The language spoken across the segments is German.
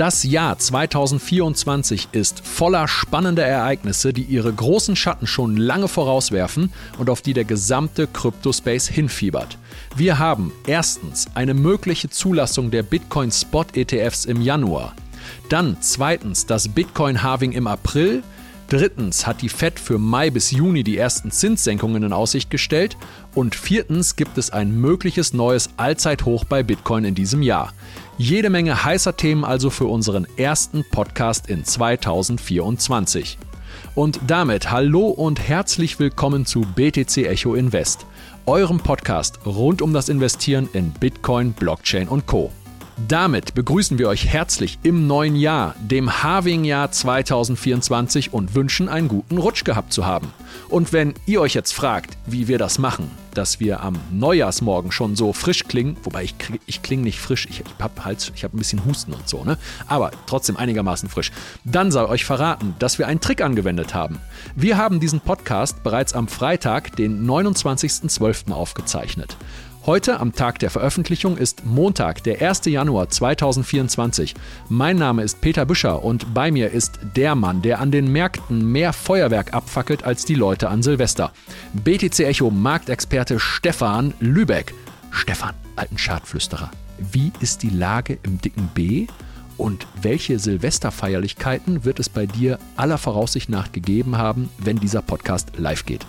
Das Jahr 2024 ist voller spannender Ereignisse, die ihre großen Schatten schon lange vorauswerfen und auf die der gesamte Cryptospace hinfiebert. Wir haben erstens eine mögliche Zulassung der Bitcoin Spot ETFs im Januar. Dann zweitens das Bitcoin Halving im April. Drittens hat die Fed für Mai bis Juni die ersten Zinssenkungen in Aussicht gestellt. Und viertens gibt es ein mögliches neues Allzeithoch bei Bitcoin in diesem Jahr. Jede Menge heißer Themen also für unseren ersten Podcast in 2024. Und damit hallo und herzlich willkommen zu BTC Echo Invest, eurem Podcast rund um das Investieren in Bitcoin, Blockchain und Co. Damit begrüßen wir euch herzlich im neuen Jahr, dem Having-Jahr 2024 und wünschen einen guten Rutsch gehabt zu haben. Und wenn ihr euch jetzt fragt, wie wir das machen, dass wir am Neujahrsmorgen schon so frisch klingen, wobei ich, ich klinge nicht frisch, ich, ich habe Hals, ich habe ein bisschen Husten und so, ne? aber trotzdem einigermaßen frisch, dann sei euch verraten, dass wir einen Trick angewendet haben. Wir haben diesen Podcast bereits am Freitag, den 29.12. aufgezeichnet. Heute, am Tag der Veröffentlichung, ist Montag, der 1. Januar 2024. Mein Name ist Peter Büscher und bei mir ist der Mann, der an den Märkten mehr Feuerwerk abfackelt als die Leute an Silvester. BTC Echo Marktexperte Stefan Lübeck. Stefan, alten Schadflüsterer, wie ist die Lage im dicken B? Und welche Silvesterfeierlichkeiten wird es bei dir aller Voraussicht nach gegeben haben, wenn dieser Podcast live geht?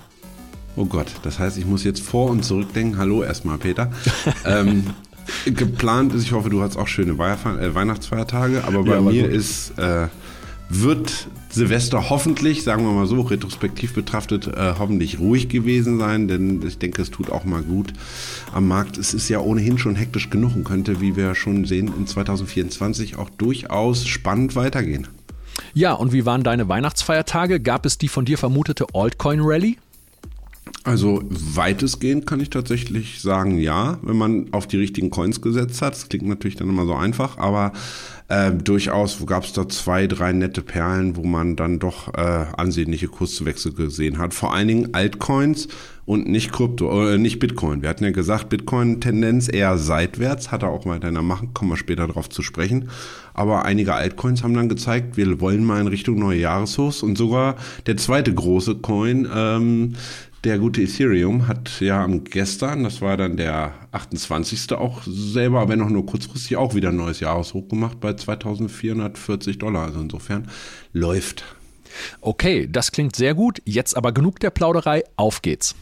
Oh Gott, das heißt, ich muss jetzt vor und zurückdenken. Hallo erstmal, Peter. ähm, geplant ist, ich hoffe, du hast auch schöne äh, Weihnachtsfeiertage, aber bei ja, mir gut. ist, äh, wird Silvester hoffentlich, sagen wir mal so, retrospektiv betrachtet, äh, hoffentlich ruhig gewesen sein, denn ich denke, es tut auch mal gut am Markt. Es ist ja ohnehin schon hektisch genug und könnte, wie wir schon sehen, in 2024 auch durchaus spannend weitergehen. Ja, und wie waren deine Weihnachtsfeiertage? Gab es die von dir vermutete Altcoin-Rally? Also weitestgehend kann ich tatsächlich sagen, ja, wenn man auf die richtigen Coins gesetzt hat. Das klingt natürlich dann immer so einfach, aber äh, durchaus gab es da zwei, drei nette Perlen, wo man dann doch äh, ansehnliche Kurswechsel gesehen hat. Vor allen Dingen Altcoins und nicht Krypto, äh, nicht Bitcoin. Wir hatten ja gesagt, Bitcoin-Tendenz eher seitwärts, hat er auch weiter machen, kommen wir später darauf zu sprechen. Aber einige Altcoins haben dann gezeigt, wir wollen mal in Richtung neue Jahreshochs und sogar der zweite große Coin, ähm, der gute Ethereum hat ja am gestern, das war dann der 28. auch selber, aber noch nur kurzfristig auch wieder ein neues Jahreshoch gemacht bei 2440 Dollar. Also insofern läuft. Okay, das klingt sehr gut. Jetzt aber genug der Plauderei. Auf geht's.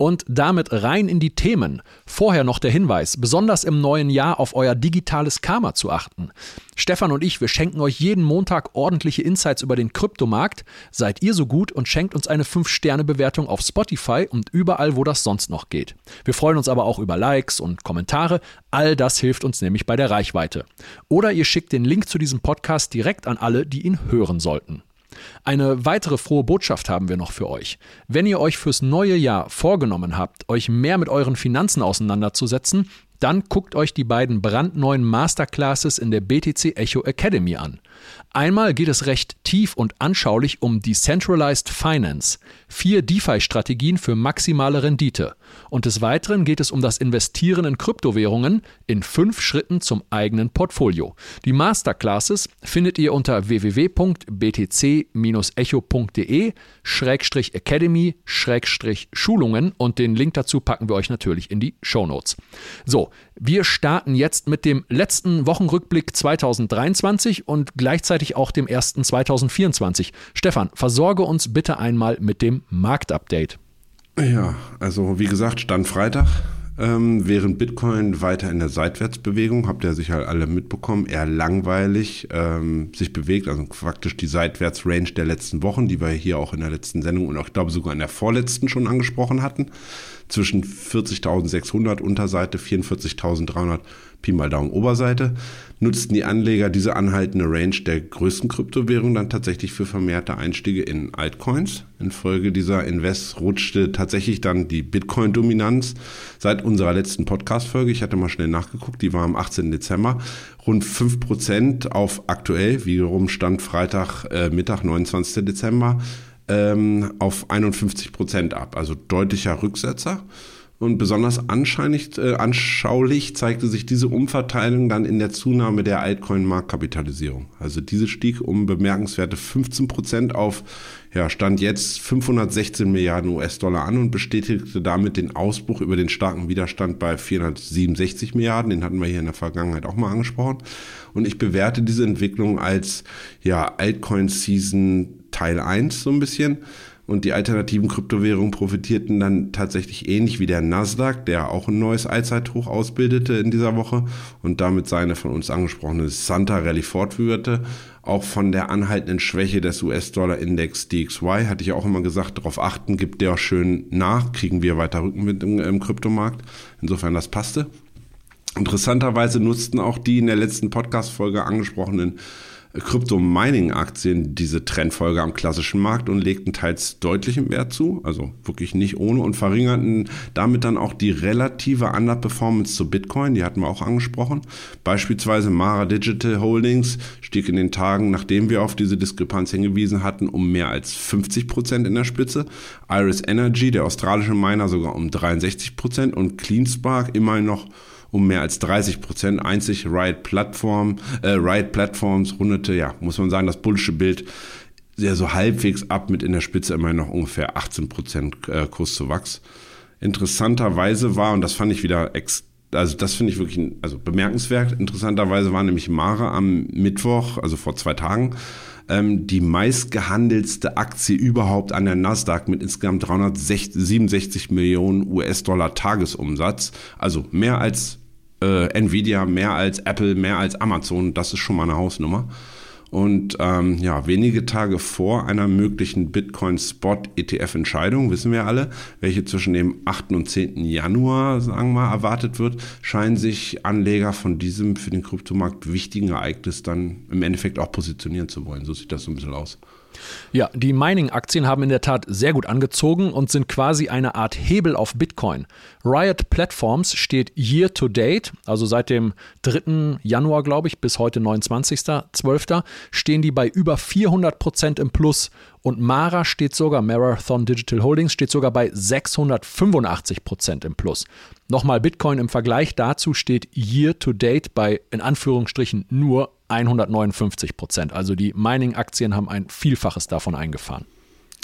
Und damit rein in die Themen. Vorher noch der Hinweis, besonders im neuen Jahr auf euer digitales Karma zu achten. Stefan und ich, wir schenken euch jeden Montag ordentliche Insights über den Kryptomarkt. Seid ihr so gut und schenkt uns eine 5-Sterne-Bewertung auf Spotify und überall, wo das sonst noch geht. Wir freuen uns aber auch über Likes und Kommentare. All das hilft uns nämlich bei der Reichweite. Oder ihr schickt den Link zu diesem Podcast direkt an alle, die ihn hören sollten. Eine weitere frohe Botschaft haben wir noch für euch. Wenn ihr euch fürs neue Jahr vorgenommen habt, euch mehr mit euren Finanzen auseinanderzusetzen, dann guckt euch die beiden brandneuen Masterclasses in der BTC Echo Academy an. Einmal geht es recht tief und anschaulich um Decentralized Finance, vier DeFi-Strategien für maximale Rendite. Und des Weiteren geht es um das Investieren in Kryptowährungen in fünf Schritten zum eigenen Portfolio. Die Masterclasses findet ihr unter www.btc-echo.de-academy-schulungen und den Link dazu packen wir euch natürlich in die Show Notes. So, wir starten jetzt mit dem letzten Wochenrückblick 2023 und gleichzeitig auch dem ersten 2024. Stefan, versorge uns bitte einmal mit dem Marktupdate. Ja, also wie gesagt, Stand Freitag. Ähm, während Bitcoin weiter in der Seitwärtsbewegung, habt ihr sicher alle mitbekommen, eher langweilig ähm, sich bewegt, also faktisch die Seitwärtsrange der letzten Wochen, die wir hier auch in der letzten Sendung und auch, ich glaube, sogar in der vorletzten schon angesprochen hatten zwischen 40.600 Unterseite, 44.300 Pi mal Daumen Oberseite, nutzten die Anleger diese anhaltende Range der größten Kryptowährungen dann tatsächlich für vermehrte Einstiege in Altcoins. Infolge dieser Invest rutschte tatsächlich dann die Bitcoin-Dominanz seit unserer letzten Podcast-Folge, ich hatte mal schnell nachgeguckt, die war am 18. Dezember, rund 5% auf aktuell, wiederum stand Freitag äh, Mittag, 29. Dezember, ähm, auf 51 Prozent ab. Also deutlicher Rücksetzer. Und besonders äh, anschaulich zeigte sich diese Umverteilung dann in der Zunahme der Altcoin-Marktkapitalisierung. Also diese stieg um bemerkenswerte 15 Prozent auf, ja, stand jetzt 516 Milliarden US-Dollar an und bestätigte damit den Ausbruch über den starken Widerstand bei 467 Milliarden. Den hatten wir hier in der Vergangenheit auch mal angesprochen. Und ich bewerte diese Entwicklung als, ja, Altcoin-Season Teil 1 so ein bisschen. Und die alternativen Kryptowährungen profitierten dann tatsächlich ähnlich wie der Nasdaq, der auch ein neues Allzeithoch ausbildete in dieser Woche und damit seine von uns angesprochene Santa Rally fortführte. Auch von der anhaltenden Schwäche des US-Dollar-Index DXY hatte ich auch immer gesagt, darauf achten, gibt der auch schön nach, kriegen wir weiter Rückenwind im, im Kryptomarkt. Insofern das passte. Interessanterweise nutzten auch die in der letzten Podcast-Folge angesprochenen Krypto-Mining-Aktien diese Trendfolge am klassischen Markt und legten teils deutlichen Wert zu, also wirklich nicht ohne und verringerten damit dann auch die relative Underperformance zu Bitcoin, die hatten wir auch angesprochen. Beispielsweise Mara Digital Holdings stieg in den Tagen, nachdem wir auf diese Diskrepanz hingewiesen hatten, um mehr als 50 Prozent in der Spitze. Iris Energy, der australische Miner, sogar um 63 Prozent und CleanSpark immerhin noch um mehr als 30 Prozent. Einzig Riot Plattform, äh, Riot Platforms rundete, ja, muss man sagen, das bullische Bild sehr so halbwegs ab mit in der Spitze immerhin noch ungefähr 18 Prozent äh, Kurszuwachs. Interessanterweise war, und das fand ich wieder ex also das finde ich wirklich also bemerkenswert. Interessanterweise war nämlich Mara am Mittwoch, also vor zwei Tagen, ähm, die meistgehandelste Aktie überhaupt an der Nasdaq mit insgesamt 367 Millionen US-Dollar Tagesumsatz. Also mehr als äh, Nvidia, mehr als Apple, mehr als Amazon. Das ist schon mal eine Hausnummer. Und ähm, ja, wenige Tage vor einer möglichen Bitcoin-Spot-ETF-Entscheidung, wissen wir alle, welche zwischen dem 8. und 10. Januar, sagen wir mal, erwartet wird, scheinen sich Anleger von diesem für den Kryptomarkt wichtigen Ereignis dann im Endeffekt auch positionieren zu wollen. So sieht das so ein bisschen aus. Ja, die Mining-Aktien haben in der Tat sehr gut angezogen und sind quasi eine Art Hebel auf Bitcoin. Riot Platforms steht year to date, also seit dem 3. Januar, glaube ich, bis heute 29.12., stehen die bei über 400 Prozent im Plus und Mara steht sogar, Marathon Digital Holdings steht sogar bei 685 Prozent im Plus. Nochmal Bitcoin im Vergleich dazu steht year to date bei in Anführungsstrichen nur 159 Prozent. Also die Mining-Aktien haben ein Vielfaches davon eingefahren.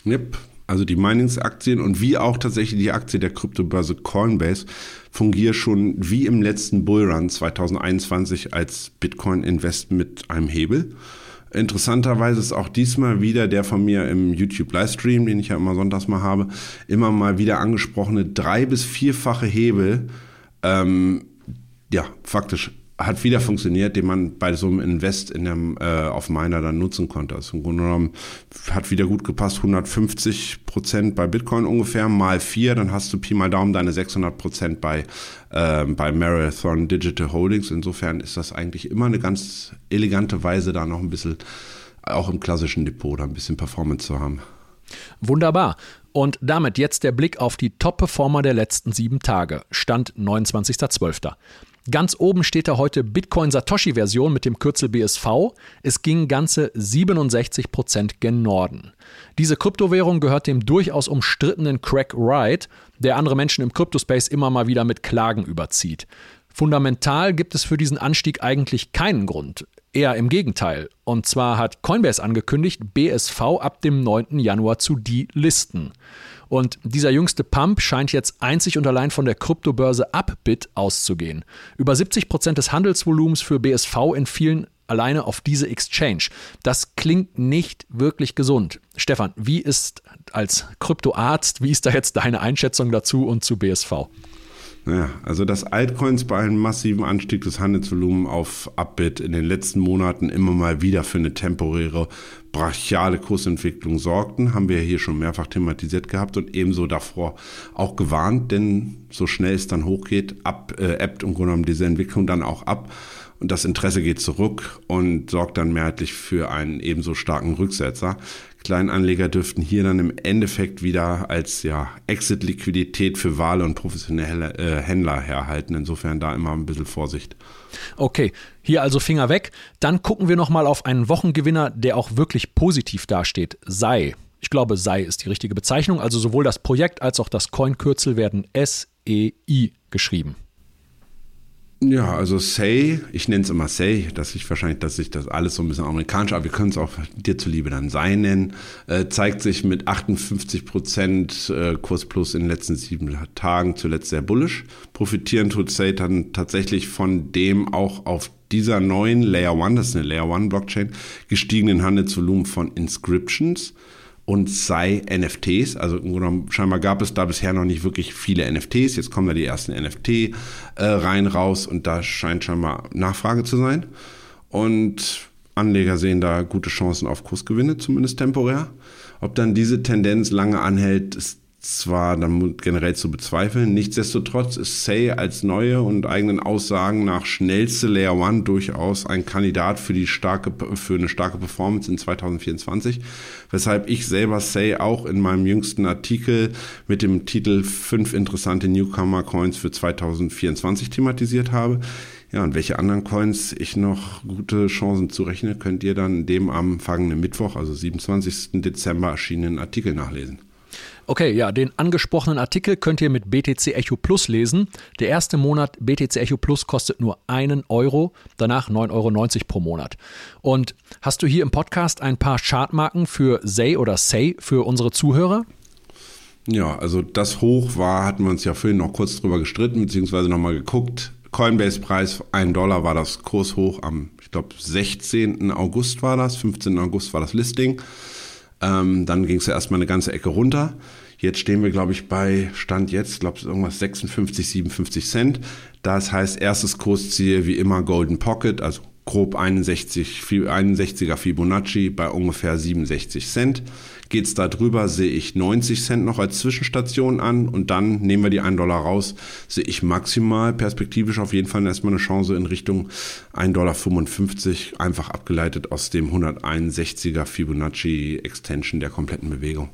Yep. Also die Miningsaktien und wie auch tatsächlich die Aktie der Kryptobörse Coinbase fungiert schon wie im letzten Bullrun 2021 als Bitcoin-Invest mit einem Hebel. Interessanterweise ist auch diesmal wieder der von mir im YouTube-Livestream, den ich ja immer sonntags mal habe, immer mal wieder angesprochene drei- bis vierfache Hebel, ähm, ja, faktisch hat wieder funktioniert, den man bei so einem Invest in dem, äh, auf Miner dann nutzen konnte. Also im Grunde genommen hat wieder gut gepasst, 150 Prozent bei Bitcoin ungefähr, mal vier, dann hast du Pi mal Daumen deine 600 Prozent bei, äh, bei Marathon Digital Holdings. Insofern ist das eigentlich immer eine ganz elegante Weise, da noch ein bisschen, auch im klassischen Depot, da ein bisschen Performance zu haben. Wunderbar. Und damit jetzt der Blick auf die Top-Performer der letzten sieben Tage. Stand 29.12. Ganz oben steht da heute Bitcoin Satoshi Version mit dem Kürzel BSV. Es ging ganze 67 Prozent gen Norden. Diese Kryptowährung gehört dem durchaus umstrittenen Crack Wright, der andere Menschen im Kryptospace immer mal wieder mit Klagen überzieht. Fundamental gibt es für diesen Anstieg eigentlich keinen Grund. Eher im Gegenteil. Und zwar hat Coinbase angekündigt, BSV ab dem 9. Januar zu delisten. Und dieser jüngste Pump scheint jetzt einzig und allein von der Kryptobörse Upbit auszugehen. Über 70 Prozent des Handelsvolumens für BSV entfielen alleine auf diese Exchange. Das klingt nicht wirklich gesund. Stefan, wie ist als Kryptoarzt, wie ist da jetzt deine Einschätzung dazu und zu BSV? Ja, also dass Altcoins bei einem massiven Anstieg des Handelsvolumens auf Upbit in den letzten Monaten immer mal wieder für eine temporäre brachiale Kursentwicklung sorgten, haben wir hier schon mehrfach thematisiert gehabt und ebenso davor auch gewarnt, denn so schnell es dann hochgeht, ab, äh, ebbt Grunde genommen diese Entwicklung dann auch ab und das Interesse geht zurück und sorgt dann mehrheitlich für einen ebenso starken Rücksetzer. Kleinanleger dürften hier dann im Endeffekt wieder als ja, Exit-Liquidität für Wale und professionelle äh, Händler herhalten. Insofern da immer ein bisschen Vorsicht. Okay, hier also Finger weg. Dann gucken wir nochmal auf einen Wochengewinner, der auch wirklich positiv dasteht. Sei. Ich glaube, Sei ist die richtige Bezeichnung. Also sowohl das Projekt als auch das Coin-Kürzel werden S S-A-E-I geschrieben. Ja, also Say, ich nenne es immer Say, dass ich wahrscheinlich, dass sich das alles so ein bisschen amerikanisch, aber wir können es auch dir zuliebe dann Sei nennen, äh, zeigt sich mit 58 Prozent äh, Kurs Plus in den letzten sieben Tagen zuletzt sehr bullisch. Profitieren tut Say dann tatsächlich von dem auch auf dieser neuen Layer One, das ist eine Layer One Blockchain, gestiegenen Handelsvolumen von Inscriptions und sei NFTs. Also genommen, scheinbar gab es da bisher noch nicht wirklich viele NFTs. Jetzt kommen da die ersten NFT äh, rein raus und da scheint scheinbar Nachfrage zu sein. Und Anleger sehen da gute Chancen auf Kursgewinne, zumindest temporär. Ob dann diese Tendenz lange anhält, ist zwar dann generell zu bezweifeln, nichtsdestotrotz ist Say als neue und eigenen Aussagen nach schnellste Layer One durchaus ein Kandidat für die starke, für eine starke Performance in 2024, weshalb ich selber Say auch in meinem jüngsten Artikel mit dem Titel fünf interessante Newcomer Coins für 2024 thematisiert habe. Ja, und welche anderen Coins ich noch gute Chancen zurechne, könnt ihr dann dem am vergangenen Mittwoch, also 27. Dezember erschienenen Artikel nachlesen. Okay, ja, den angesprochenen Artikel könnt ihr mit BTC Echo Plus lesen. Der erste Monat BTC Echo Plus kostet nur einen Euro, danach 9,90 Euro pro Monat. Und hast du hier im Podcast ein paar Chartmarken für Say oder Say für unsere Zuhörer? Ja, also das Hoch war, hatten wir uns ja vorhin noch kurz drüber gestritten, beziehungsweise nochmal geguckt. Coinbase-Preis 1 Dollar war das Kurshoch am, ich glaube, 16. August war das, 15. August war das Listing. Ähm, dann ging es ja erstmal eine ganze Ecke runter. Jetzt stehen wir, glaube ich, bei Stand jetzt, glaube ich, irgendwas 56, 57 Cent. Das heißt, erstes Kursziel wie immer Golden Pocket, also grob 61, 61er Fibonacci bei ungefähr 67 Cent. Geht's da drüber, sehe ich 90 Cent noch als Zwischenstation an und dann nehmen wir die 1 Dollar raus, sehe ich maximal perspektivisch auf jeden Fall erstmal eine Chance in Richtung 1,55 Dollar, einfach abgeleitet aus dem 161er Fibonacci Extension der kompletten Bewegung.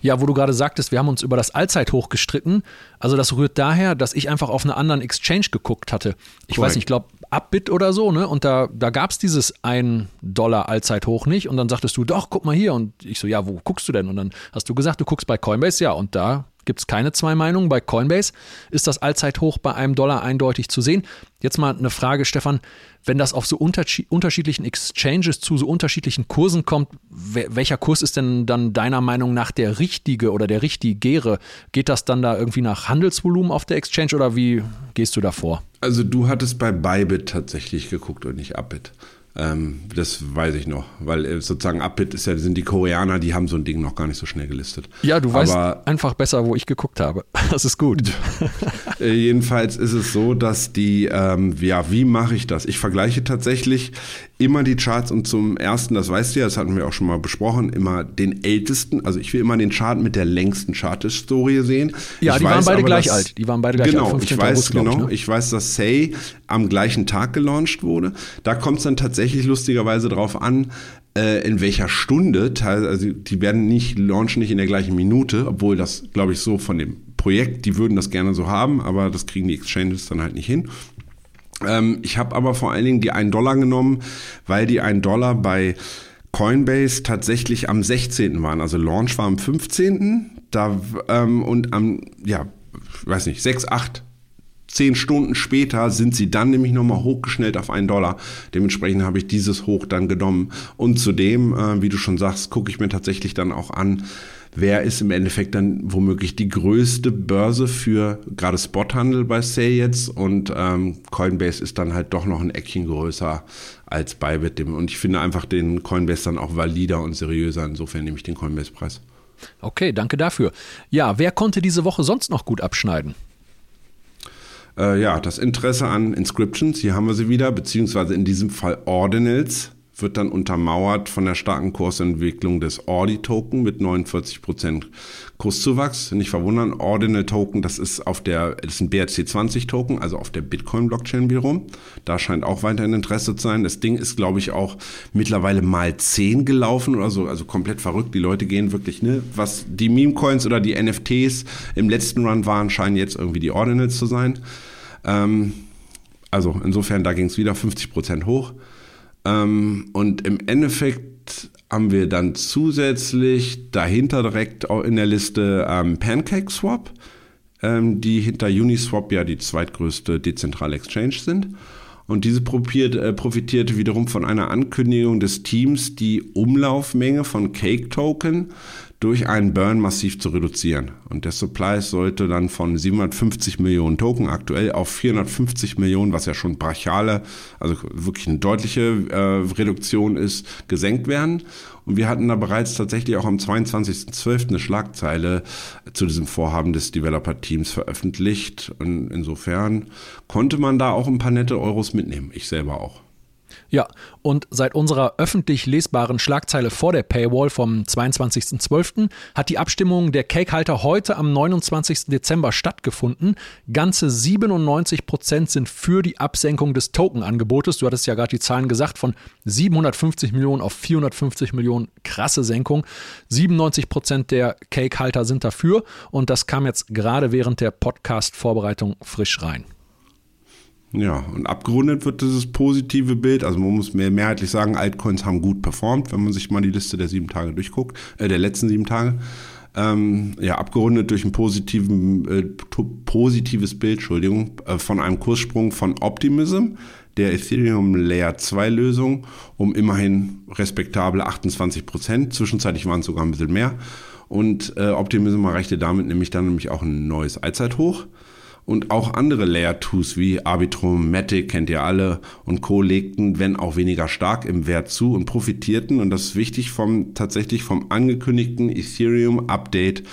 Ja, wo du gerade sagtest, wir haben uns über das Allzeithoch gestritten. Also das rührt daher, dass ich einfach auf einer anderen Exchange geguckt hatte. Ich Correct. weiß nicht, ich glaube Upbit oder so, ne? Und da, da gab es dieses 1 Dollar Allzeithoch nicht. Und dann sagtest du, doch, guck mal hier. Und ich so, ja, wo guckst du denn? Und dann hast du gesagt, du guckst bei Coinbase, ja, und da gibt es keine zwei Meinungen. Bei Coinbase ist das Allzeithoch bei einem Dollar eindeutig zu sehen. Jetzt mal eine Frage, Stefan. Wenn das auf so unterschiedlichen Exchanges zu so unterschiedlichen Kursen kommt, welcher Kurs ist denn dann deiner Meinung nach der richtige oder der richtigere? Geht das dann da irgendwie nach Handelsvolumen auf der Exchange oder wie gehst du da vor? Also du hattest bei Bybit tatsächlich geguckt und nicht Upbit. Ähm, das weiß ich noch, weil äh, sozusagen Upbit ist ja, sind die Koreaner, die haben so ein Ding noch gar nicht so schnell gelistet. Ja, du weißt einfach besser, wo ich geguckt habe. Das ist gut. jedenfalls ist es so, dass die, ähm, ja, wie mache ich das? Ich vergleiche tatsächlich immer die Charts und zum ersten, das weißt du ja, das hatten wir auch schon mal besprochen, immer den ältesten, also ich will immer den Chart mit der längsten Chart-Historie sehen. Ja, ich die waren beide gleich alt. Die waren beide gleich genau, alt. Ich weiß, August, genau, ich, ne? ich weiß, dass Say am gleichen Tag gelauncht wurde. Da kommt es dann tatsächlich lustigerweise drauf an, äh, in welcher Stunde, also die werden nicht, launchen nicht in der gleichen Minute, obwohl das, glaube ich, so von dem Projekt, die würden das gerne so haben, aber das kriegen die Exchanges dann halt nicht hin. Ähm, ich habe aber vor allen Dingen die 1 Dollar genommen, weil die 1 Dollar bei Coinbase tatsächlich am 16. waren. Also Launch war am 15. Da, ähm, und am, ja, weiß nicht, 6, 8, 10 Stunden später sind sie dann nämlich nochmal hochgeschnellt auf 1 Dollar. Dementsprechend habe ich dieses Hoch dann genommen. Und zudem, äh, wie du schon sagst, gucke ich mir tatsächlich dann auch an, wer ist im Endeffekt dann womöglich die größte Börse für gerade Spothandel bei Say jetzt und ähm, Coinbase ist dann halt doch noch ein Eckchen größer als Bybit. Und ich finde einfach den Coinbase dann auch valider und seriöser. Insofern nehme ich den Coinbase-Preis. Okay, danke dafür. Ja, wer konnte diese Woche sonst noch gut abschneiden? Äh, ja, das Interesse an Inscriptions, hier haben wir sie wieder, beziehungsweise in diesem Fall Ordinals wird dann untermauert von der starken Kursentwicklung des Ordi-Token mit 49% Kurszuwachs. Nicht verwundern, Ordinal-Token, das ist auf der, das ist ein BRC20-Token, also auf der Bitcoin-Blockchain wiederum. Da scheint auch weiterhin Interesse zu sein. Das Ding ist, glaube ich, auch mittlerweile mal 10 gelaufen oder so, also komplett verrückt. Die Leute gehen wirklich, ne, was die Meme-Coins oder die NFTs im letzten Run waren, scheinen jetzt irgendwie die Ordinals zu sein. Ähm, also insofern, da ging es wieder 50% hoch. Ähm, und im Endeffekt haben wir dann zusätzlich dahinter direkt in der Liste ähm, Pancake Swap. ähm, die hinter Uniswap ja die zweitgrößte dezentrale Exchange sind. Und diese probiert, äh, profitierte wiederum von einer Ankündigung des Teams, die Umlaufmenge von Cake-Token durch einen Burn massiv zu reduzieren. Und der Supply sollte dann von 750 Millionen Token aktuell auf 450 Millionen, was ja schon brachiale, also wirklich eine deutliche äh, Reduktion ist, gesenkt werden. Und wir hatten da bereits tatsächlich auch am 22.12. eine Schlagzeile zu diesem Vorhaben des Developer-Teams veröffentlicht. Und insofern konnte man da auch ein paar nette Euros mitnehmen. Ich selber auch. Ja, und seit unserer öffentlich lesbaren Schlagzeile vor der Paywall vom 22.12. hat die Abstimmung der Cakehalter heute am 29. Dezember stattgefunden. Ganze 97 Prozent sind für die Absenkung des Tokenangebotes. Du hattest ja gerade die Zahlen gesagt, von 750 Millionen auf 450 Millionen. Krasse Senkung. 97 Prozent der Cakehalter sind dafür und das kam jetzt gerade während der Podcast-Vorbereitung frisch rein. Ja, und abgerundet wird dieses positive Bild. Also man muss mehr mehrheitlich sagen, Altcoins haben gut performt, wenn man sich mal die Liste der sieben Tage durchguckt, äh, der letzten sieben Tage. Ähm, ja, abgerundet durch ein äh, positives Bild, Entschuldigung, äh, von einem Kurssprung von Optimism, der Ethereum Layer 2 Lösung, um immerhin respektable 28 Prozent. Zwischenzeitlich waren es sogar ein bisschen mehr. Und äh, Optimism erreichte damit nämlich dann nämlich auch ein neues Allzeithoch. Und auch andere Layer 2s wie Arbitrum, Matic, kennt ihr alle, und Co. legten, wenn auch weniger stark im Wert zu und profitierten, und das ist wichtig, vom, tatsächlich vom angekündigten Ethereum Update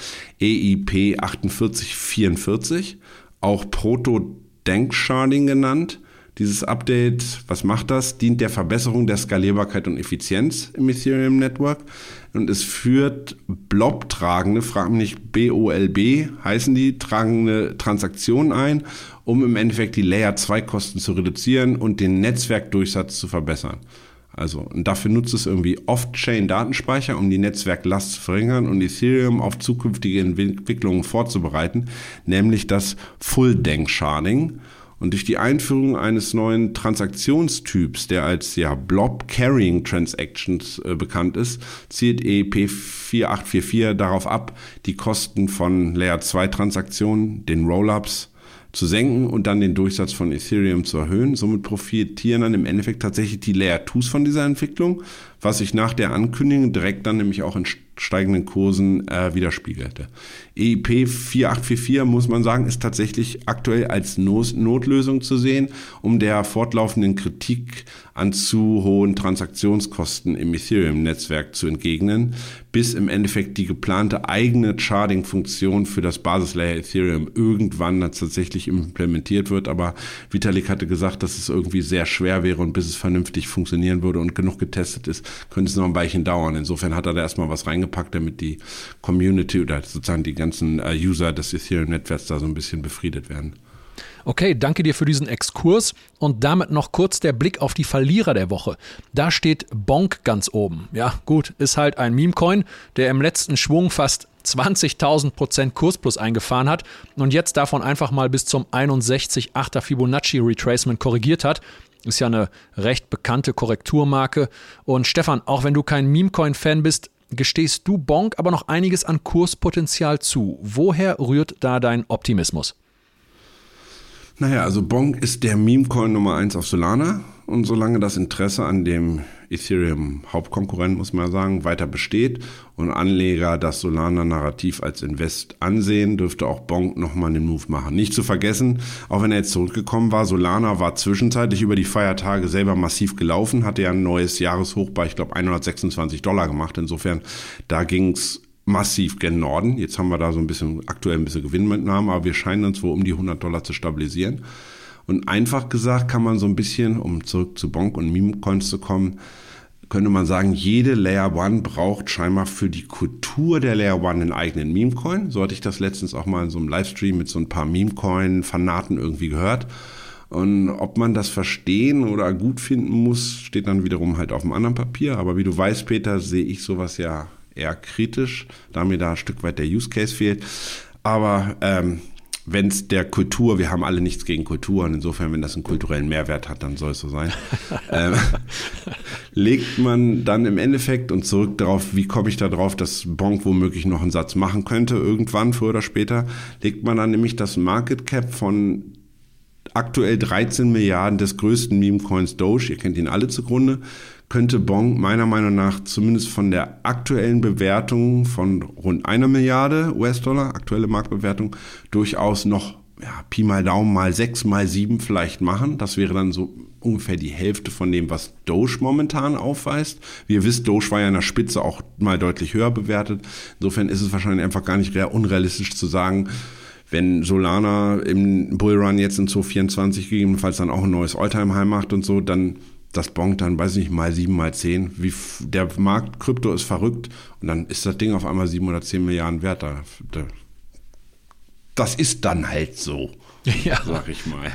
EIP 4844, auch Proto-Denksharding genannt. Dieses Update, was macht das? Dient der Verbesserung der Skalierbarkeit und Effizienz im Ethereum Network und es führt Blob-tragende, frag mich nicht BOLB, heißen die, tragende Transaktionen ein, um im Endeffekt die Layer 2 Kosten zu reduzieren und den Netzwerkdurchsatz zu verbessern. Also, und dafür nutzt es irgendwie Off-Chain-Datenspeicher, um die Netzwerklast zu verringern und Ethereum auf zukünftige Entwicklungen vorzubereiten, nämlich das Full-Denk-Sharding. Und durch die Einführung eines neuen Transaktionstyps, der als ja, Blob Carrying Transactions äh, bekannt ist, zielt EEP 4844 darauf ab, die Kosten von Layer 2 Transaktionen, den Rollups, zu senken und dann den Durchsatz von Ethereum zu erhöhen. Somit profitieren dann im Endeffekt tatsächlich die Layer 2s von dieser Entwicklung, was sich nach der Ankündigung direkt dann nämlich auch in steigenden Kursen äh, widerspiegelte. EIP 4844, muss man sagen, ist tatsächlich aktuell als Notlösung zu sehen, um der fortlaufenden Kritik an zu hohen Transaktionskosten im Ethereum-Netzwerk zu entgegnen, bis im Endeffekt die geplante eigene Charting-Funktion für das Basislayer Ethereum irgendwann tatsächlich implementiert wird. Aber Vitalik hatte gesagt, dass es irgendwie sehr schwer wäre und bis es vernünftig funktionieren würde und genug getestet ist, könnte es noch ein Weilchen dauern. Insofern hat er da erstmal was reingepackt, damit die Community oder sozusagen die ganzen äh, User des Ethereum-Netzwerks da so ein bisschen befriedet werden. Okay, danke dir für diesen Exkurs und damit noch kurz der Blick auf die Verlierer der Woche. Da steht Bonk ganz oben. Ja, gut, ist halt ein Meme-Coin, der im letzten Schwung fast 20.000 Prozent Kursplus eingefahren hat und jetzt davon einfach mal bis zum 61,8er Fibonacci Retracement korrigiert hat. Ist ja eine recht bekannte Korrekturmarke. Und Stefan, auch wenn du kein Meme-Coin-Fan bist, gestehst du Bonk aber noch einiges an Kurspotenzial zu. Woher rührt da dein Optimismus? Naja, also Bonk ist der Meme-Coin Nummer 1 auf Solana. Und solange das Interesse an dem Ethereum-Hauptkonkurrent, muss man sagen, weiter besteht und Anleger das Solana-Narrativ als Invest ansehen, dürfte auch Bonk nochmal einen Move machen. Nicht zu vergessen, auch wenn er jetzt zurückgekommen war, Solana war zwischenzeitlich über die Feiertage selber massiv gelaufen, hatte ja ein neues Jahreshoch bei, ich glaube, 126 Dollar gemacht. Insofern, da ging's massiv gen Norden. Jetzt haben wir da so ein bisschen aktuell ein bisschen Gewinnmitnahme, aber wir scheinen uns wohl um die 100 Dollar zu stabilisieren. Und einfach gesagt kann man so ein bisschen, um zurück zu Bonk und Meme-Coins zu kommen, könnte man sagen, jede Layer One braucht scheinbar für die Kultur der Layer One einen eigenen Meme-Coin. So hatte ich das letztens auch mal in so einem Livestream mit so ein paar Meme-Coin-Fanaten irgendwie gehört. Und ob man das verstehen oder gut finden muss, steht dann wiederum halt auf dem anderen Papier. Aber wie du weißt, Peter, sehe ich sowas ja eher kritisch, da mir da ein Stück weit der Use Case fehlt. Aber ähm, wenn es der Kultur, wir haben alle nichts gegen Kultur und insofern, wenn das einen kulturellen Mehrwert hat, dann soll es so sein, ähm, legt man dann im Endeffekt und zurück darauf, wie komme ich da drauf, dass Bonk womöglich noch einen Satz machen könnte, irgendwann, früher oder später, legt man dann nämlich das Market Cap von aktuell 13 Milliarden des größten Meme-Coins Doge, ihr kennt ihn alle zugrunde, könnte Bonk meiner Meinung nach zumindest von der aktuellen Bewertung von rund einer Milliarde US-Dollar, aktuelle Marktbewertung, durchaus noch ja, Pi mal Daumen mal sechs mal sieben vielleicht machen. Das wäre dann so ungefähr die Hälfte von dem, was Doge momentan aufweist. Wie ihr wisst, Doge war ja in der Spitze auch mal deutlich höher bewertet. Insofern ist es wahrscheinlich einfach gar nicht unrealistisch zu sagen, wenn Solana im Bullrun jetzt in 2024 gegebenenfalls dann auch ein neues Alltime-High macht und so, dann das Bonk dann, weiß ich nicht, mal sieben, mal zehn. Wie, der Markt Krypto ist verrückt und dann ist das Ding auf einmal sieben oder zehn Milliarden wert. Da, da, das ist dann halt so, ja. sag ich mal.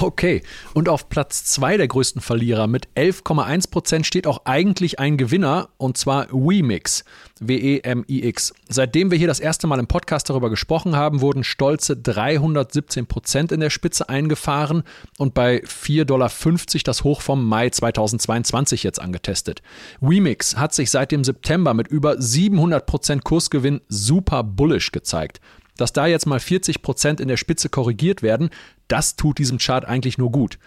Okay. Und auf Platz zwei der größten Verlierer mit 11,1 Prozent steht auch eigentlich ein Gewinner und zwar Wemix. W-E-M-I-X. Seitdem wir hier das erste Mal im Podcast darüber gesprochen haben, wurden stolze 317 Prozent in der Spitze eingefahren und bei 4,50 Dollar das Hoch vom Mai 2022 jetzt angetestet. Wemix hat sich seit dem September mit über 700 Prozent Kursgewinn super bullish gezeigt. Dass da jetzt mal 40 Prozent in der Spitze korrigiert werden, das tut diesem Chart eigentlich nur gut.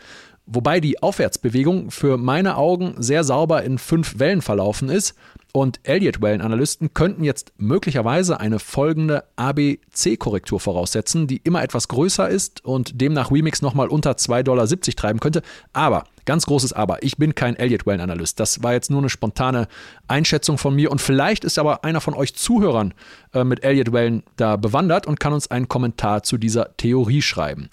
Wobei die Aufwärtsbewegung für meine Augen sehr sauber in fünf Wellen verlaufen ist und Elliott-Wellen-Analysten könnten jetzt möglicherweise eine folgende ABC-Korrektur voraussetzen, die immer etwas größer ist und demnach Remix nochmal unter 2,70 Dollar treiben könnte. Aber, ganz großes Aber, ich bin kein Elliott-Wellen-Analyst. Das war jetzt nur eine spontane Einschätzung von mir und vielleicht ist aber einer von euch Zuhörern äh, mit Elliott-Wellen da bewandert und kann uns einen Kommentar zu dieser Theorie schreiben.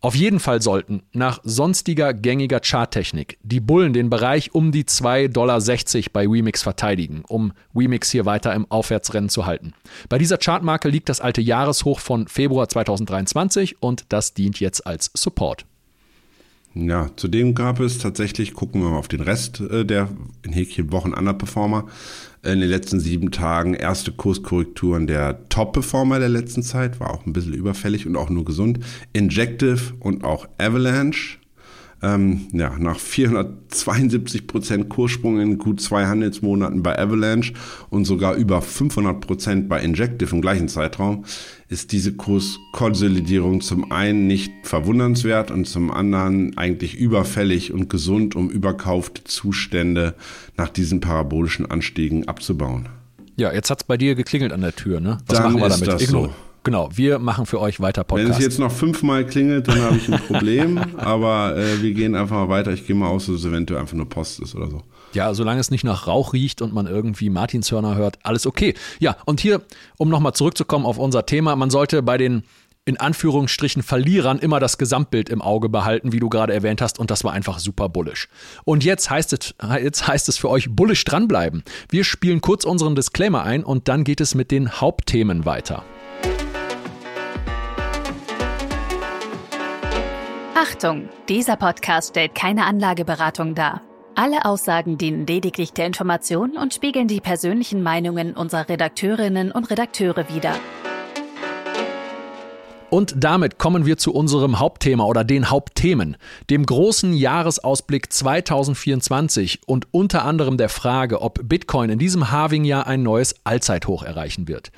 Auf jeden Fall sollten nach sonstiger gängiger Charttechnik die Bullen den Bereich um die 2,60 Dollar bei Remix verteidigen, um Remix hier weiter im Aufwärtsrennen zu halten. Bei dieser Chartmarke liegt das alte Jahreshoch von Februar 2023 und das dient jetzt als Support. Ja, zudem gab es tatsächlich, gucken wir mal auf den Rest äh, der in Häkchen Wochen Underperformer, in den letzten sieben Tagen erste Kurskorrekturen der Top-Performer der letzten Zeit, war auch ein bisschen überfällig und auch nur gesund. Injective und auch Avalanche. Ähm, ja, nach 472 Prozent Kurssprung in gut zwei Handelsmonaten bei Avalanche und sogar über 500 Prozent bei Injective im gleichen Zeitraum ist diese Kurskonsolidierung zum einen nicht verwundernswert und zum anderen eigentlich überfällig und gesund, um überkaufte Zustände nach diesen parabolischen Anstiegen abzubauen. Ja, jetzt hat es bei dir geklingelt an der Tür, ne? Was Dann machen wir damit? Das Igno so. Genau, wir machen für euch weiter Podcast. Wenn es jetzt noch fünfmal klingelt, dann habe ich ein Problem, aber äh, wir gehen einfach mal weiter. Ich gehe mal aus, dass es eventuell einfach nur Post ist oder so. Ja, solange es nicht nach Rauch riecht und man irgendwie Martinshörner hört, alles okay. Ja, und hier, um nochmal zurückzukommen auf unser Thema, man sollte bei den in Anführungsstrichen Verlierern immer das Gesamtbild im Auge behalten, wie du gerade erwähnt hast, und das war einfach super bullisch. Und jetzt heißt es, jetzt heißt es für euch bullisch dranbleiben. Wir spielen kurz unseren Disclaimer ein und dann geht es mit den Hauptthemen weiter. Achtung, dieser Podcast stellt keine Anlageberatung dar. Alle Aussagen dienen lediglich der Information und spiegeln die persönlichen Meinungen unserer Redakteurinnen und Redakteure wider. Und damit kommen wir zu unserem Hauptthema oder den Hauptthemen, dem großen Jahresausblick 2024 und unter anderem der Frage, ob Bitcoin in diesem Halving-Jahr ein neues Allzeithoch erreichen wird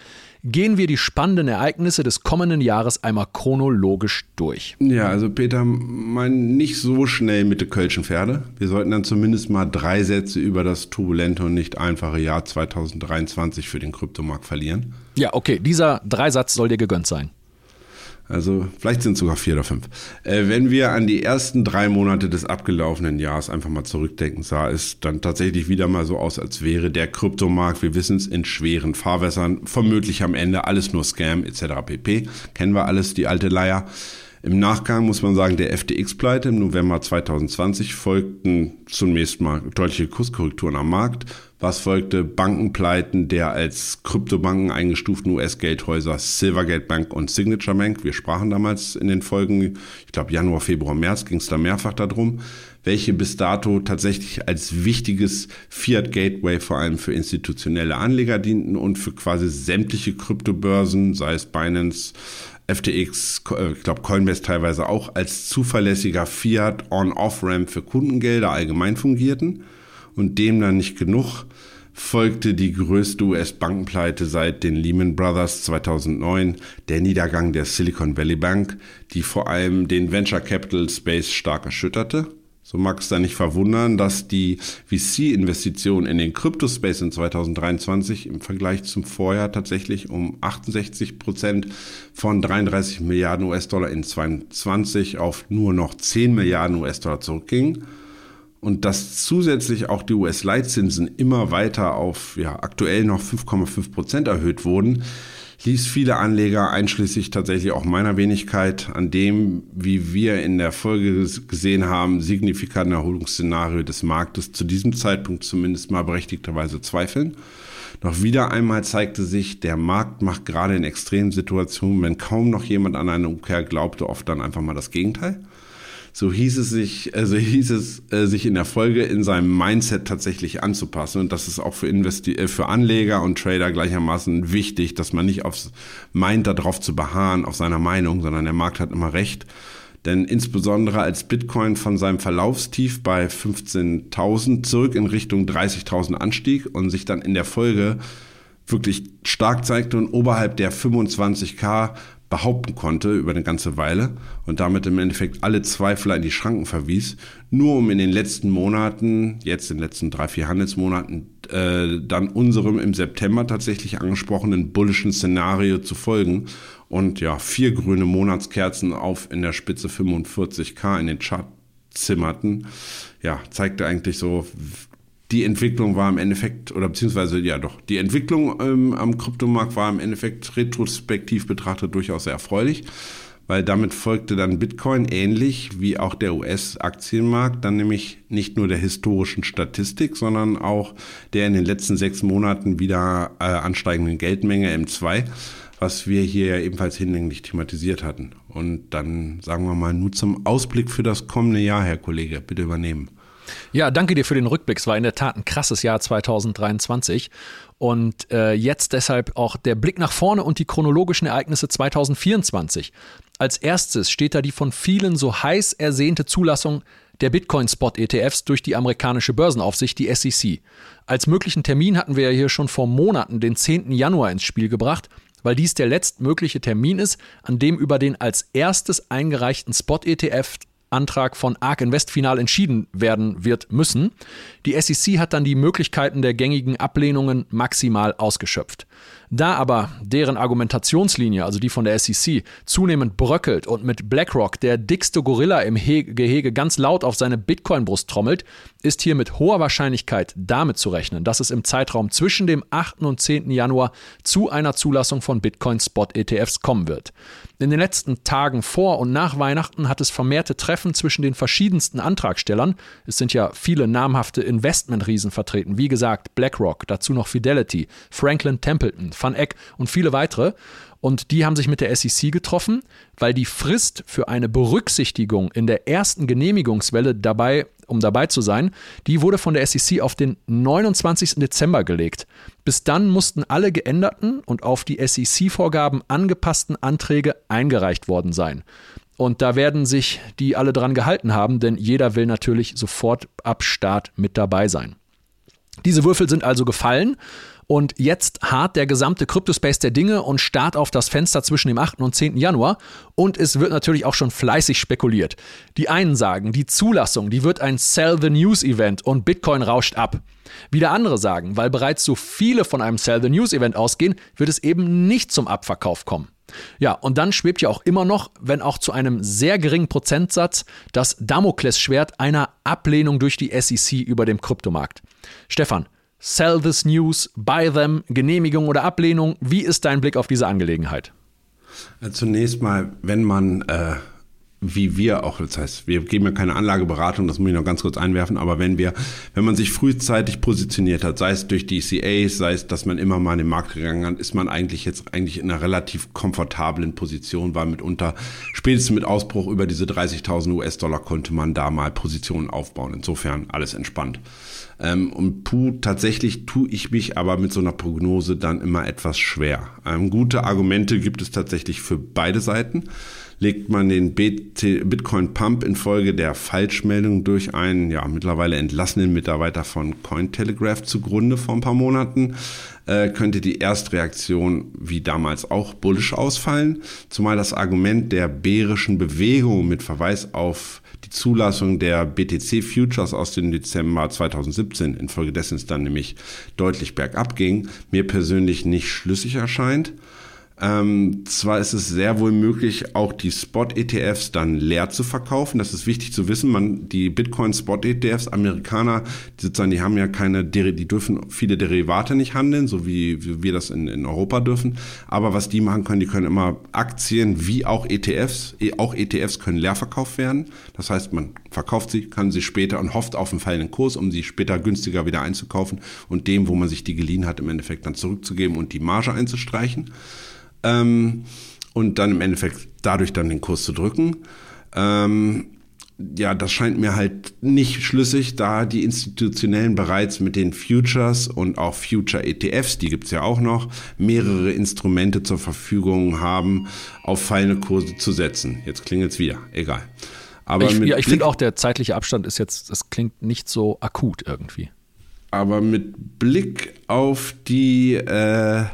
gehen wir die spannenden Ereignisse des kommenden Jahres einmal chronologisch durch. Ja, also Peter, mein nicht so schnell mit den Kölschen Pferde. Wir sollten dann zumindest mal drei Sätze über das turbulente und nicht einfache Jahr 2023 für den Kryptomarkt verlieren. Ja, okay, dieser Dreisatz soll dir gegönnt sein. Also vielleicht sind es sogar vier oder fünf. Äh, wenn wir an die ersten drei Monate des abgelaufenen Jahres einfach mal zurückdenken, sah es dann tatsächlich wieder mal so aus, als wäre der Kryptomarkt, wir wissen es, in schweren Fahrwässern, vermutlich am Ende alles nur Scam etc. pp. Kennen wir alles, die alte Leier. Im Nachgang muss man sagen, der FTX-Pleite im November 2020 folgten zunächst mal deutliche Kurskorrekturen am Markt. Was folgte? Bankenpleiten der als Kryptobanken eingestuften US-Geldhäuser Silvergate Bank und Signature Bank. Wir sprachen damals in den Folgen, ich glaube Januar, Februar, März ging es da mehrfach darum, welche bis dato tatsächlich als wichtiges Fiat Gateway vor allem für institutionelle Anleger dienten und für quasi sämtliche Kryptobörsen, sei es Binance, FTX, äh, ich glaube Coinbase teilweise auch, als zuverlässiger Fiat On-Off-Ramp für Kundengelder allgemein fungierten und dem dann nicht genug folgte die größte US-Bankenpleite seit den Lehman Brothers 2009, der Niedergang der Silicon Valley Bank, die vor allem den Venture Capital Space stark erschütterte. So mag es da nicht verwundern, dass die VC-Investitionen in den Crypto-Space in 2023 im Vergleich zum Vorjahr tatsächlich um 68 Prozent von 33 Milliarden US-Dollar in 2022 auf nur noch 10 Milliarden US-Dollar zurückgingen und dass zusätzlich auch die US-Leitzinsen immer weiter auf ja, aktuell noch 5,5 Prozent erhöht wurden, ließ viele Anleger, einschließlich tatsächlich auch meiner Wenigkeit, an dem, wie wir in der Folge gesehen haben, signifikanten Erholungsszenario des Marktes zu diesem Zeitpunkt zumindest mal berechtigterweise zweifeln. Doch wieder einmal zeigte sich, der Markt macht gerade in extremen Situationen, wenn kaum noch jemand an eine Umkehr glaubte, oft dann einfach mal das Gegenteil so hieß es sich, also hieß es äh, sich in der Folge in seinem Mindset tatsächlich anzupassen. Und das ist auch für, Investi äh, für Anleger und Trader gleichermaßen wichtig, dass man nicht aufs meint, darauf zu beharren, auf seiner Meinung, sondern der Markt hat immer recht. Denn insbesondere als Bitcoin von seinem Verlaufstief bei 15.000 zurück in Richtung 30.000 anstieg und sich dann in der Folge wirklich stark zeigte und oberhalb der 25k behaupten konnte über eine ganze Weile und damit im Endeffekt alle Zweifler in die Schranken verwies, nur um in den letzten Monaten, jetzt in den letzten drei, vier Handelsmonaten, äh, dann unserem im September tatsächlich angesprochenen bullischen Szenario zu folgen und ja, vier grüne Monatskerzen auf in der Spitze 45k in den Chart zimmerten, ja, zeigte eigentlich so, die Entwicklung war im Endeffekt, oder beziehungsweise ja doch, die Entwicklung ähm, am Kryptomarkt war im Endeffekt retrospektiv betrachtet durchaus sehr erfreulich, weil damit folgte dann Bitcoin ähnlich wie auch der US-Aktienmarkt, dann nämlich nicht nur der historischen Statistik, sondern auch der in den letzten sechs Monaten wieder äh, ansteigenden Geldmenge M2 was wir hier ja ebenfalls hinlänglich thematisiert hatten. Und dann sagen wir mal nur zum Ausblick für das kommende Jahr, Herr Kollege, bitte übernehmen. Ja, danke dir für den Rückblick. Es war in der Tat ein krasses Jahr 2023. Und äh, jetzt deshalb auch der Blick nach vorne und die chronologischen Ereignisse 2024. Als erstes steht da die von vielen so heiß ersehnte Zulassung der Bitcoin-Spot-ETFs durch die amerikanische Börsenaufsicht, die SEC. Als möglichen Termin hatten wir ja hier schon vor Monaten den 10. Januar ins Spiel gebracht, weil dies der letztmögliche Termin ist, an dem über den als erstes eingereichten Spot-ETF Antrag von ARK Invest final entschieden werden wird müssen. Die SEC hat dann die Möglichkeiten der gängigen Ablehnungen maximal ausgeschöpft. Da aber deren Argumentationslinie, also die von der SEC, zunehmend bröckelt und mit BlackRock der dickste Gorilla im Gehege ganz laut auf seine Bitcoin-Brust trommelt, ist hier mit hoher Wahrscheinlichkeit damit zu rechnen, dass es im Zeitraum zwischen dem 8. und 10. Januar zu einer Zulassung von Bitcoin-Spot-ETFs kommen wird. In den letzten Tagen vor und nach Weihnachten hat es vermehrte Treffen zwischen den verschiedensten Antragstellern. Es sind ja viele namhafte Investmentriesen vertreten, wie gesagt BlackRock, dazu noch Fidelity, Franklin Templeton, Van Eck und viele weitere. Und die haben sich mit der SEC getroffen, weil die Frist für eine Berücksichtigung in der ersten Genehmigungswelle dabei, um dabei zu sein, die wurde von der SEC auf den 29. Dezember gelegt. Bis dann mussten alle geänderten und auf die SEC-Vorgaben angepassten Anträge eingereicht worden sein. Und da werden sich die alle dran gehalten haben, denn jeder will natürlich sofort ab Start mit dabei sein. Diese Würfel sind also gefallen und jetzt hart der gesamte Kryptospace der Dinge und start auf das Fenster zwischen dem 8. und 10. Januar. Und es wird natürlich auch schon fleißig spekuliert. Die einen sagen, die Zulassung, die wird ein Sell the News Event und Bitcoin rauscht ab. Wieder andere sagen, weil bereits so viele von einem Sell the News Event ausgehen, wird es eben nicht zum Abverkauf kommen. Ja, und dann schwebt ja auch immer noch, wenn auch zu einem sehr geringen Prozentsatz, das Damoklesschwert einer Ablehnung durch die SEC über dem Kryptomarkt. Stefan, Sell this news, buy them, Genehmigung oder Ablehnung. Wie ist dein Blick auf diese Angelegenheit? Zunächst mal, wenn man äh, wie wir auch, das heißt, wir geben ja keine Anlageberatung, das muss ich noch ganz kurz einwerfen, aber wenn wir, wenn man sich frühzeitig positioniert hat, sei es durch DCAs, sei es, dass man immer mal in den Markt gegangen hat, ist man eigentlich jetzt eigentlich in einer relativ komfortablen Position, weil mitunter spätestens mit Ausbruch über diese 30.000 US-Dollar konnte man da mal Positionen aufbauen. Insofern alles entspannt. Ähm, und puh, tatsächlich tue ich mich aber mit so einer Prognose dann immer etwas schwer. Ähm, gute Argumente gibt es tatsächlich für beide Seiten legt man den Bitcoin Pump infolge der Falschmeldung durch einen ja mittlerweile entlassenen Mitarbeiter von Cointelegraph zugrunde vor ein paar Monaten, äh, könnte die Erstreaktion wie damals auch bullisch ausfallen, zumal das Argument der bärischen Bewegung mit Verweis auf die Zulassung der BTC Futures aus dem Dezember 2017, infolgedessen es dann nämlich deutlich bergab ging, mir persönlich nicht schlüssig erscheint. Ähm, zwar ist es sehr wohl möglich, auch die Spot-ETFs dann leer zu verkaufen. Das ist wichtig zu wissen. Man, die Bitcoin-Spot-ETFs, Amerikaner, die sozusagen, die haben ja keine, die dürfen viele Derivate nicht handeln, so wie, wir das in, in Europa dürfen. Aber was die machen können, die können immer Aktien wie auch ETFs, e, auch ETFs können leer verkauft werden. Das heißt, man verkauft sie, kann sie später und hofft auf einen fallenden Kurs, um sie später günstiger wieder einzukaufen und dem, wo man sich die geliehen hat, im Endeffekt dann zurückzugeben und die Marge einzustreichen ähm, und dann im Endeffekt dadurch dann den Kurs zu drücken. Ähm, ja, das scheint mir halt nicht schlüssig, da die Institutionellen bereits mit den Futures und auch Future ETFs, die gibt's ja auch noch, mehrere Instrumente zur Verfügung haben, auf fallende Kurse zu setzen. Jetzt klingelt's wieder, egal. Aber ich, ja, ich finde auch, der zeitliche Abstand ist jetzt, das klingt nicht so akut irgendwie. Aber mit Blick auf die äh,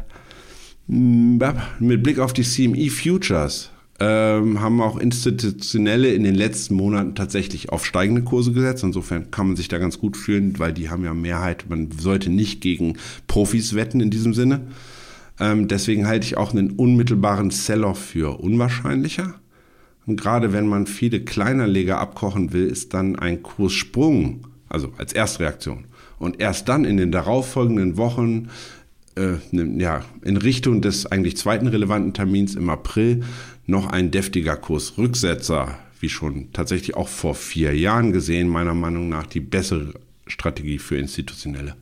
mit Blick auf die CME Futures ähm, haben auch Institutionelle in den letzten Monaten tatsächlich auf steigende Kurse gesetzt. Insofern kann man sich da ganz gut fühlen, weil die haben ja Mehrheit. Man sollte nicht gegen Profis wetten in diesem Sinne. Ähm, deswegen halte ich auch einen unmittelbaren Sell-off für unwahrscheinlicher. Und gerade wenn man viele Kleinerleger abkochen will, ist dann ein Kurssprung, also als Erstreaktion. Und erst dann in den darauffolgenden Wochen ja, in Richtung des eigentlich zweiten relevanten Termins im April noch ein deftiger Kursrücksetzer, wie schon tatsächlich auch vor vier Jahren gesehen, meiner Meinung nach die bessere Strategie für Institutionelle.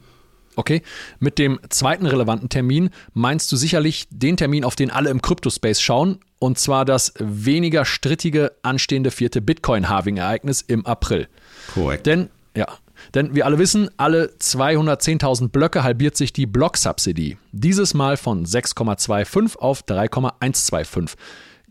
Okay, mit dem zweiten relevanten Termin meinst du sicherlich den Termin, auf den alle im Crypto-Space schauen, und zwar das weniger strittige anstehende vierte Bitcoin-Halving-Ereignis im April. Korrekt. Denn, ja, denn wir alle wissen, alle 210.000 Blöcke halbiert sich die Block-Subsidy. Dieses Mal von 6,25 auf 3,125.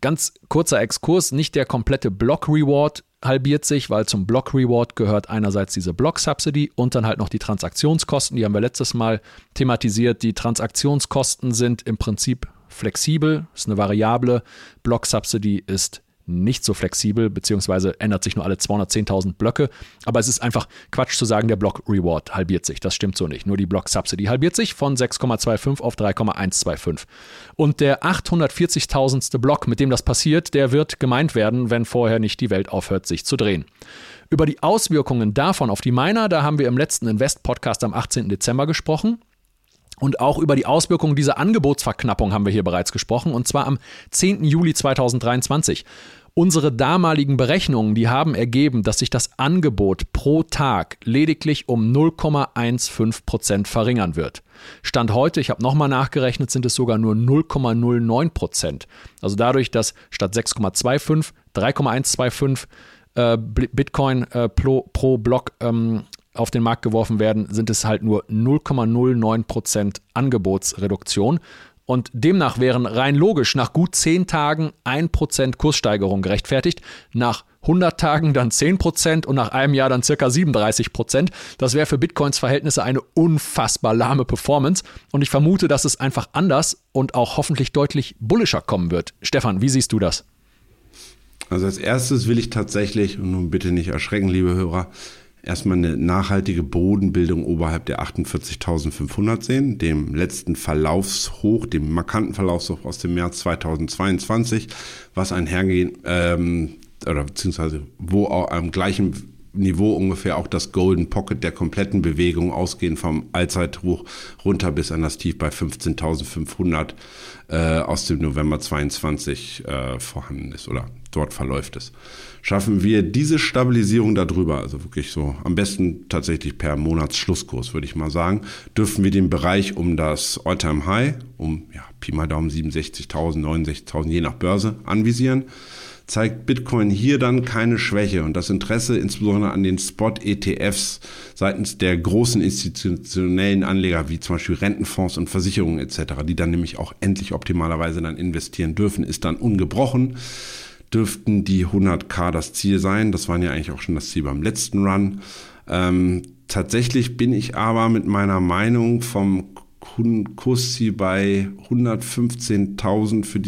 Ganz kurzer Exkurs, nicht der komplette Block-Reward halbiert sich, weil zum Block-Reward gehört einerseits diese Block-Subsidy und dann halt noch die Transaktionskosten. Die haben wir letztes Mal thematisiert. Die Transaktionskosten sind im Prinzip flexibel, ist eine Variable. Block-Subsidy ist nicht so flexibel, beziehungsweise ändert sich nur alle 210.000 Blöcke. Aber es ist einfach Quatsch zu sagen, der Block Reward halbiert sich. Das stimmt so nicht. Nur die Block Subsidy halbiert sich von 6,25 auf 3,125. Und der 840.000. Block, mit dem das passiert, der wird gemeint werden, wenn vorher nicht die Welt aufhört, sich zu drehen. Über die Auswirkungen davon auf die Miner, da haben wir im letzten Invest-Podcast am 18. Dezember gesprochen. Und auch über die Auswirkungen dieser Angebotsverknappung haben wir hier bereits gesprochen, und zwar am 10. Juli 2023. Unsere damaligen Berechnungen, die haben ergeben, dass sich das Angebot pro Tag lediglich um 0,15 Prozent verringern wird. Stand heute, ich habe nochmal nachgerechnet, sind es sogar nur 0,09 Prozent. Also dadurch, dass statt 6,25 3,125 äh, Bitcoin äh, pro, pro Block ähm, auf den Markt geworfen werden, sind es halt nur 0,09% Angebotsreduktion. Und demnach wären rein logisch nach gut 10 Tagen 1% Kurssteigerung gerechtfertigt, nach 100 Tagen dann 10% und nach einem Jahr dann circa 37%. Das wäre für Bitcoins Verhältnisse eine unfassbar lahme Performance. Und ich vermute, dass es einfach anders und auch hoffentlich deutlich bullischer kommen wird. Stefan, wie siehst du das? Also als erstes will ich tatsächlich, und nun bitte nicht erschrecken, liebe Hörer, erstmal eine nachhaltige Bodenbildung oberhalb der 48.500 sehen, dem letzten Verlaufshoch, dem markanten Verlaufshoch aus dem März 2022, was einhergehen, ähm, oder beziehungsweise wo auch am gleichen Niveau ungefähr auch das Golden Pocket der kompletten Bewegung, ausgehend vom Allzeithoch runter bis an das Tief bei 15.500 äh, aus dem November 22 äh, vorhanden ist oder dort verläuft es. Schaffen wir diese Stabilisierung darüber, also wirklich so am besten tatsächlich per Monatsschlusskurs, würde ich mal sagen, dürfen wir den Bereich um das Alltime High, um ja, Pi mal Daumen 67.000, 69.000 je nach Börse anvisieren zeigt Bitcoin hier dann keine Schwäche und das Interesse insbesondere an den Spot-ETFs seitens der großen institutionellen Anleger wie zum Beispiel Rentenfonds und Versicherungen etc., die dann nämlich auch endlich optimalerweise dann investieren dürfen, ist dann ungebrochen. Dürften die 100k das Ziel sein. Das waren ja eigentlich auch schon das Ziel beim letzten Run. Ähm, tatsächlich bin ich aber mit meiner Meinung vom Kursziel bei 115.000 für,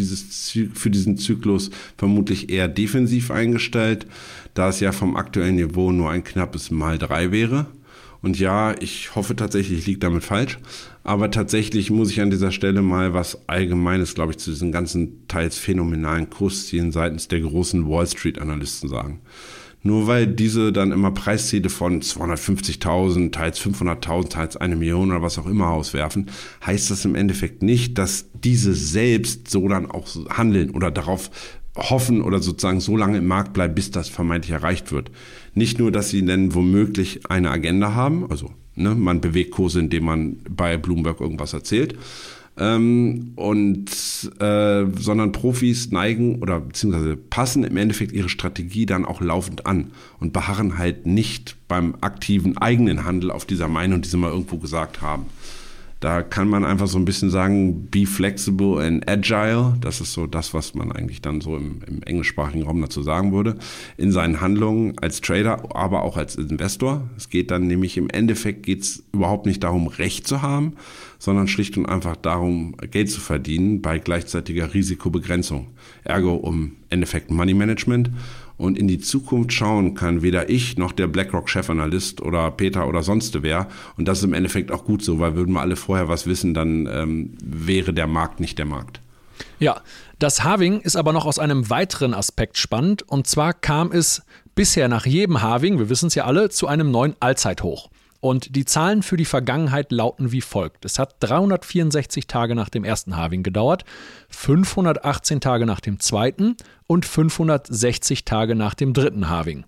für diesen Zyklus vermutlich eher defensiv eingestellt, da es ja vom aktuellen Niveau nur ein knappes Mal 3 wäre. Und ja, ich hoffe tatsächlich, ich liege damit falsch. Aber tatsächlich muss ich an dieser Stelle mal was Allgemeines, glaube ich, zu diesen ganzen teils phänomenalen Kurszielen seitens der großen Wall Street Analysten sagen. Nur weil diese dann immer Preisziele von 250.000, teils 500.000, teils eine Million oder was auch immer auswerfen, heißt das im Endeffekt nicht, dass diese selbst so dann auch handeln oder darauf hoffen oder sozusagen so lange im Markt bleiben, bis das vermeintlich erreicht wird. Nicht nur, dass sie dann womöglich eine Agenda haben, also ne, man bewegt Kurse, indem man bei Bloomberg irgendwas erzählt, ähm, und äh, sondern Profis neigen oder beziehungsweise passen im Endeffekt ihre Strategie dann auch laufend an und beharren halt nicht beim aktiven eigenen Handel auf dieser Meinung, die sie mal irgendwo gesagt haben. Da kann man einfach so ein bisschen sagen, be flexible and agile. Das ist so das, was man eigentlich dann so im, im englischsprachigen Raum dazu sagen würde. In seinen Handlungen als Trader, aber auch als Investor. Es geht dann nämlich im Endeffekt geht es überhaupt nicht darum, Recht zu haben, sondern schlicht und einfach darum, Geld zu verdienen bei gleichzeitiger Risikobegrenzung. Ergo um Endeffekt Money Management und in die Zukunft schauen kann weder ich noch der BlackRock-Chefanalyst oder Peter oder sonst wer. Und das ist im Endeffekt auch gut so, weil würden wir alle vorher was wissen, dann ähm, wäre der Markt nicht der Markt. Ja, das Halving ist aber noch aus einem weiteren Aspekt spannend. Und zwar kam es bisher nach jedem Halving, wir wissen es ja alle, zu einem neuen Allzeithoch. Und die Zahlen für die Vergangenheit lauten wie folgt. Es hat 364 Tage nach dem ersten Halving gedauert, 518 Tage nach dem zweiten und 560 Tage nach dem dritten Halving.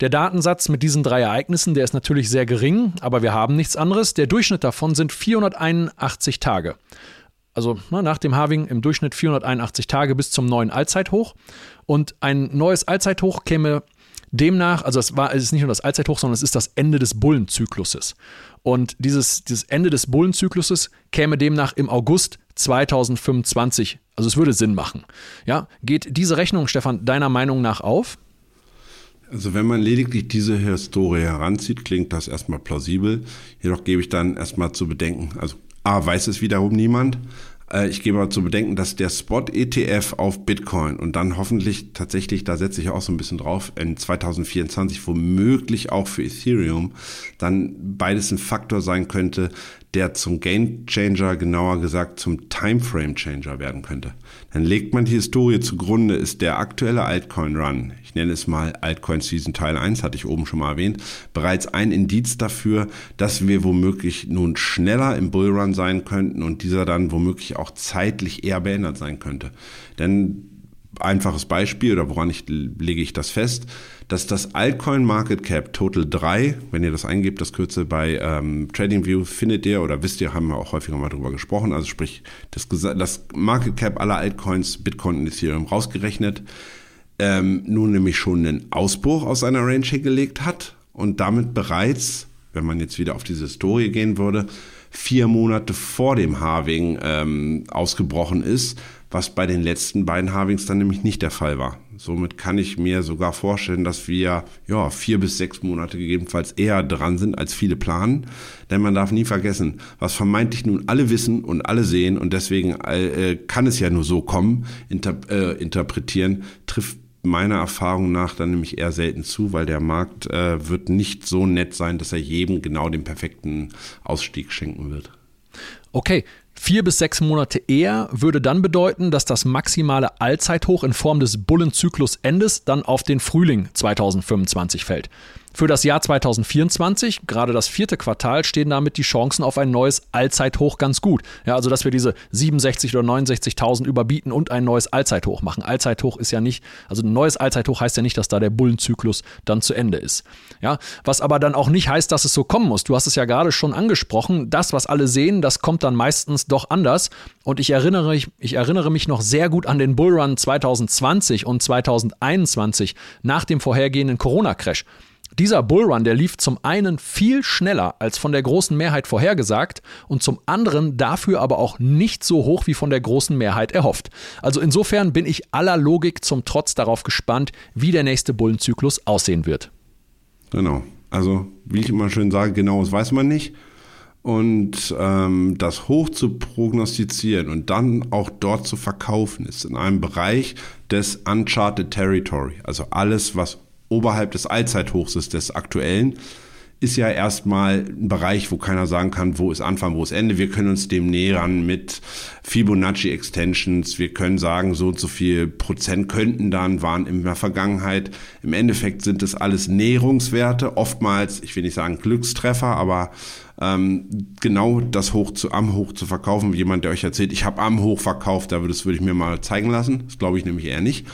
Der Datensatz mit diesen drei Ereignissen, der ist natürlich sehr gering, aber wir haben nichts anderes. Der Durchschnitt davon sind 481 Tage. Also na, nach dem Halving im Durchschnitt 481 Tage bis zum neuen Allzeithoch. Und ein neues Allzeithoch käme Demnach, also es war, es ist nicht nur das Allzeithoch, sondern es ist das Ende des Bullenzykluses. Und dieses, dieses Ende des Bullenzykluses käme demnach im August 2025. Also es würde Sinn machen. Ja, geht diese Rechnung, Stefan, deiner Meinung nach auf? Also wenn man lediglich diese Historie heranzieht, klingt das erstmal plausibel. Jedoch gebe ich dann erstmal zu bedenken, also A, weiß es wiederum niemand. Äh, ich gebe aber zu bedenken, dass der Spot-ETF auf Bitcoin und dann hoffentlich tatsächlich, da setze ich auch so ein bisschen drauf, in 2024 womöglich auch für Ethereum, dann beides ein Faktor sein könnte, der zum Game Changer, genauer gesagt zum Timeframe Changer werden könnte. Dann legt man die Historie zugrunde, ist der aktuelle Altcoin Run, ich nenne es mal Altcoin Season Teil 1, hatte ich oben schon mal erwähnt, bereits ein Indiz dafür, dass wir womöglich nun schneller im Bullrun sein könnten und dieser dann womöglich auch zeitlich eher beendet sein könnte. Denn einfaches Beispiel oder woran ich lege ich das fest, dass das Altcoin Market Cap Total 3, wenn ihr das eingebt, das Kürzel bei ähm, TradingView findet ihr oder wisst ihr, haben wir auch häufiger mal drüber gesprochen, also sprich das, das Market Cap aller Altcoins, Bitcoin und Ethereum rausgerechnet, ähm, nun nämlich schon einen Ausbruch aus seiner Range hingelegt hat und damit bereits, wenn man jetzt wieder auf diese Historie gehen würde, vier Monate vor dem Halving ähm, ausgebrochen ist, was bei den letzten beiden Halvings dann nämlich nicht der Fall war. Somit kann ich mir sogar vorstellen, dass wir ja vier bis sechs Monate gegebenenfalls eher dran sind, als viele planen. Denn man darf nie vergessen, was vermeintlich nun alle wissen und alle sehen und deswegen äh, kann es ja nur so kommen, inter, äh, interpretieren, trifft meiner Erfahrung nach dann nämlich eher selten zu, weil der Markt äh, wird nicht so nett sein, dass er jedem genau den perfekten Ausstieg schenken wird. Okay, vier bis sechs Monate eher würde dann bedeuten, dass das maximale Allzeithoch in Form des Bullenzyklus-Endes dann auf den Frühling 2025 fällt. Für das Jahr 2024, gerade das vierte Quartal, stehen damit die Chancen auf ein neues Allzeithoch ganz gut. Ja, also dass wir diese 67 oder 69.000 überbieten und ein neues Allzeithoch machen. Allzeithoch ist ja nicht, also ein neues Allzeithoch heißt ja nicht, dass da der Bullenzyklus dann zu Ende ist. Ja, was aber dann auch nicht heißt, dass es so kommen muss. Du hast es ja gerade schon angesprochen. Das, was alle sehen, das kommt dann meistens doch anders. Und ich erinnere, ich erinnere mich noch sehr gut an den Bullrun 2020 und 2021 nach dem vorhergehenden Corona-Crash. Dieser Bullrun, der lief zum einen viel schneller als von der großen Mehrheit vorhergesagt und zum anderen dafür aber auch nicht so hoch wie von der großen Mehrheit erhofft. Also insofern bin ich aller Logik zum Trotz darauf gespannt, wie der nächste Bullenzyklus aussehen wird. Genau. Also, wie ich immer schön sage, genaues weiß man nicht. Und ähm, das hoch zu prognostizieren und dann auch dort zu verkaufen, ist in einem Bereich des Uncharted Territory. Also alles, was oberhalb des Allzeithochs ist, des aktuellen, ist ja erstmal ein Bereich, wo keiner sagen kann, wo ist Anfang, wo ist Ende. Wir können uns dem nähern mit Fibonacci Extensions. Wir können sagen, so und so viel Prozent könnten dann, waren in der Vergangenheit. Im Endeffekt sind das alles Näherungswerte, oftmals, ich will nicht sagen Glückstreffer, aber ähm, genau das Hoch zu, am Hoch zu verkaufen. Jemand, der euch erzählt, ich habe am Hoch verkauft, da würde, ich mir mal zeigen lassen. Das glaube ich nämlich eher nicht.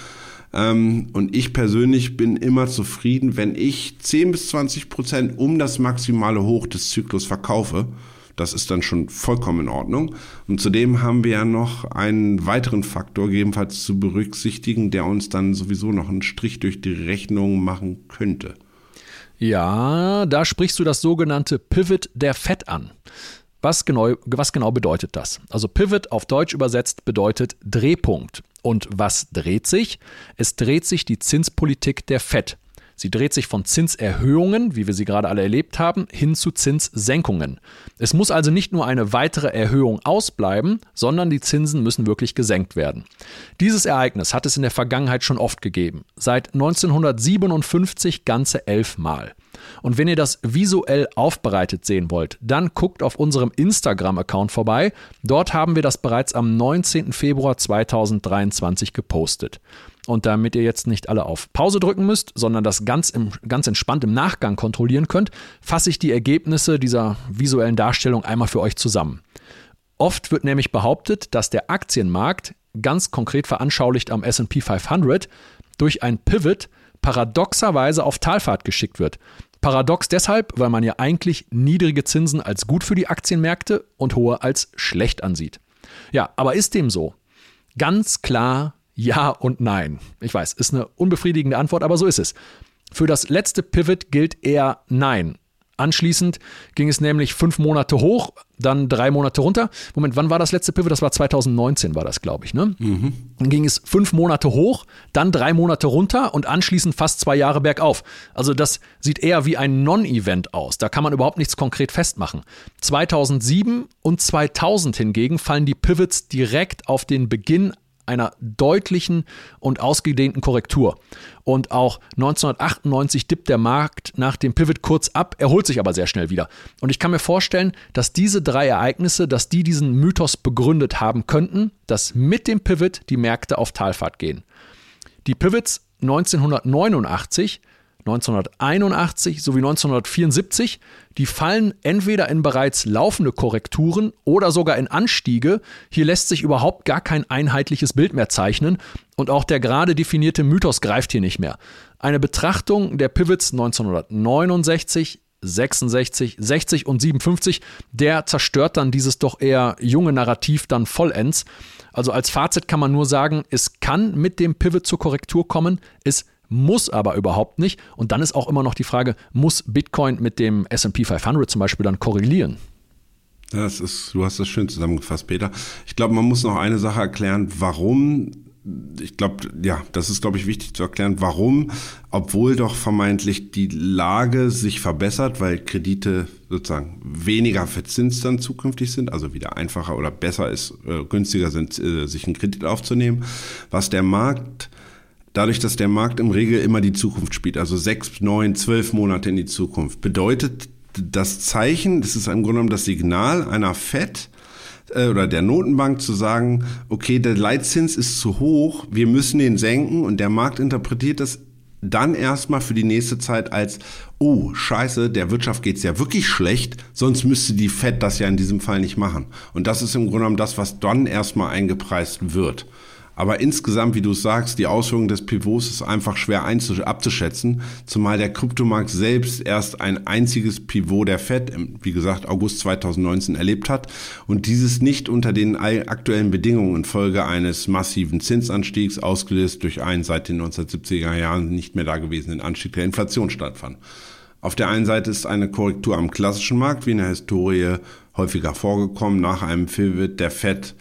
Ähm, und ich persönlich bin immer zufrieden, wenn ich 10 bis 20 Prozent um das maximale Hoch des Zyklus verkaufe. Das ist dann schon vollkommen in Ordnung. Und zudem haben wir ja noch einen weiteren Faktor gegebenenfalls zu berücksichtigen, der uns dann sowieso noch einen Strich durch die Rechnung machen könnte. Ja, da sprichst du das sogenannte Pivot der Fed an. Was genau, was genau bedeutet das? Also Pivot auf Deutsch übersetzt bedeutet Drehpunkt. Und was dreht sich? Es dreht sich die Zinspolitik der Fed. Sie dreht sich von Zinserhöhungen, wie wir sie gerade alle erlebt haben, hin zu Zinssenkungen. Es muss also nicht nur eine weitere Erhöhung ausbleiben, sondern die Zinsen müssen wirklich gesenkt werden. Dieses Ereignis hat es in der Vergangenheit schon oft gegeben. Seit 1957 ganze elf Mal. Und wenn ihr das visuell aufbereitet sehen wollt, dann guckt auf unserem Instagram-Account vorbei. Dort haben wir das bereits am 19. Februar 2023 gepostet. Und damit ihr jetzt nicht alle auf Pause drücken müsst, sondern das ganz, im, ganz entspannt im Nachgang kontrollieren könnt, fasse ich die Ergebnisse dieser visuellen Darstellung einmal für euch zusammen. Oft wird nämlich behauptet, dass der Aktienmarkt, ganz konkret veranschaulicht am SP 500, durch ein Pivot paradoxerweise auf Talfahrt geschickt wird. Paradox deshalb, weil man ja eigentlich niedrige Zinsen als gut für die Aktienmärkte und hohe als schlecht ansieht. Ja, aber ist dem so? Ganz klar ja und nein. Ich weiß, ist eine unbefriedigende Antwort, aber so ist es. Für das letzte Pivot gilt eher nein. Anschließend ging es nämlich fünf Monate hoch, dann drei Monate runter. Moment, wann war das letzte Pivot? Das war 2019, war das, glaube ich. Ne? Mhm. Dann ging es fünf Monate hoch, dann drei Monate runter und anschließend fast zwei Jahre bergauf. Also das sieht eher wie ein Non-Event aus. Da kann man überhaupt nichts konkret festmachen. 2007 und 2000 hingegen fallen die Pivots direkt auf den Beginn einer deutlichen und ausgedehnten Korrektur. Und auch 1998 dippt der Markt nach dem Pivot kurz ab, erholt sich aber sehr schnell wieder. Und ich kann mir vorstellen, dass diese drei Ereignisse, dass die diesen Mythos begründet haben könnten, dass mit dem Pivot die Märkte auf Talfahrt gehen. Die Pivots 1989 1981 sowie 1974, die fallen entweder in bereits laufende Korrekturen oder sogar in Anstiege. Hier lässt sich überhaupt gar kein einheitliches Bild mehr zeichnen und auch der gerade definierte Mythos greift hier nicht mehr. Eine Betrachtung der Pivots 1969, 66, 60 und 57, der zerstört dann dieses doch eher junge Narrativ dann vollends. Also als Fazit kann man nur sagen, es kann mit dem Pivot zur Korrektur kommen, es muss aber überhaupt nicht. Und dann ist auch immer noch die Frage, muss Bitcoin mit dem SP 500 zum Beispiel dann korrelieren? Das ist, du hast das schön zusammengefasst, Peter. Ich glaube, man muss noch eine Sache erklären, warum ich glaube, ja, das ist, glaube ich, wichtig zu erklären, warum, obwohl doch vermeintlich die Lage sich verbessert, weil Kredite sozusagen weniger verzinst dann zukünftig sind, also wieder einfacher oder besser ist, äh, günstiger sind, äh, sich einen Kredit aufzunehmen, was der Markt dadurch, dass der Markt im Regel immer die Zukunft spielt, also sechs, neun, zwölf Monate in die Zukunft, bedeutet das Zeichen, das ist im Grunde genommen das Signal einer FED äh, oder der Notenbank zu sagen, okay, der Leitzins ist zu hoch, wir müssen den senken und der Markt interpretiert das dann erstmal für die nächste Zeit als, oh, scheiße, der Wirtschaft geht's ja wirklich schlecht, sonst müsste die Fed das ja in diesem Fall nicht machen. Und das ist im Grunde genommen das, was dann erstmal eingepreist wird. Aber insgesamt, wie du sagst, die Auswirkungen des Pivots ist einfach schwer abzuschätzen, zumal der Kryptomarkt selbst erst ein einziges Pivot der Fed, wie gesagt, August 2019 erlebt hat und dieses nicht unter den aktuellen Bedingungen infolge eines massiven Zinsanstiegs, ausgelöst durch einen seit den 1970er Jahren nicht mehr dagewesenen Anstieg der Inflation stattfand. Auf der einen Seite ist eine Korrektur am klassischen Markt, wie in der Historie häufiger vorgekommen, nach einem Pivot der Fed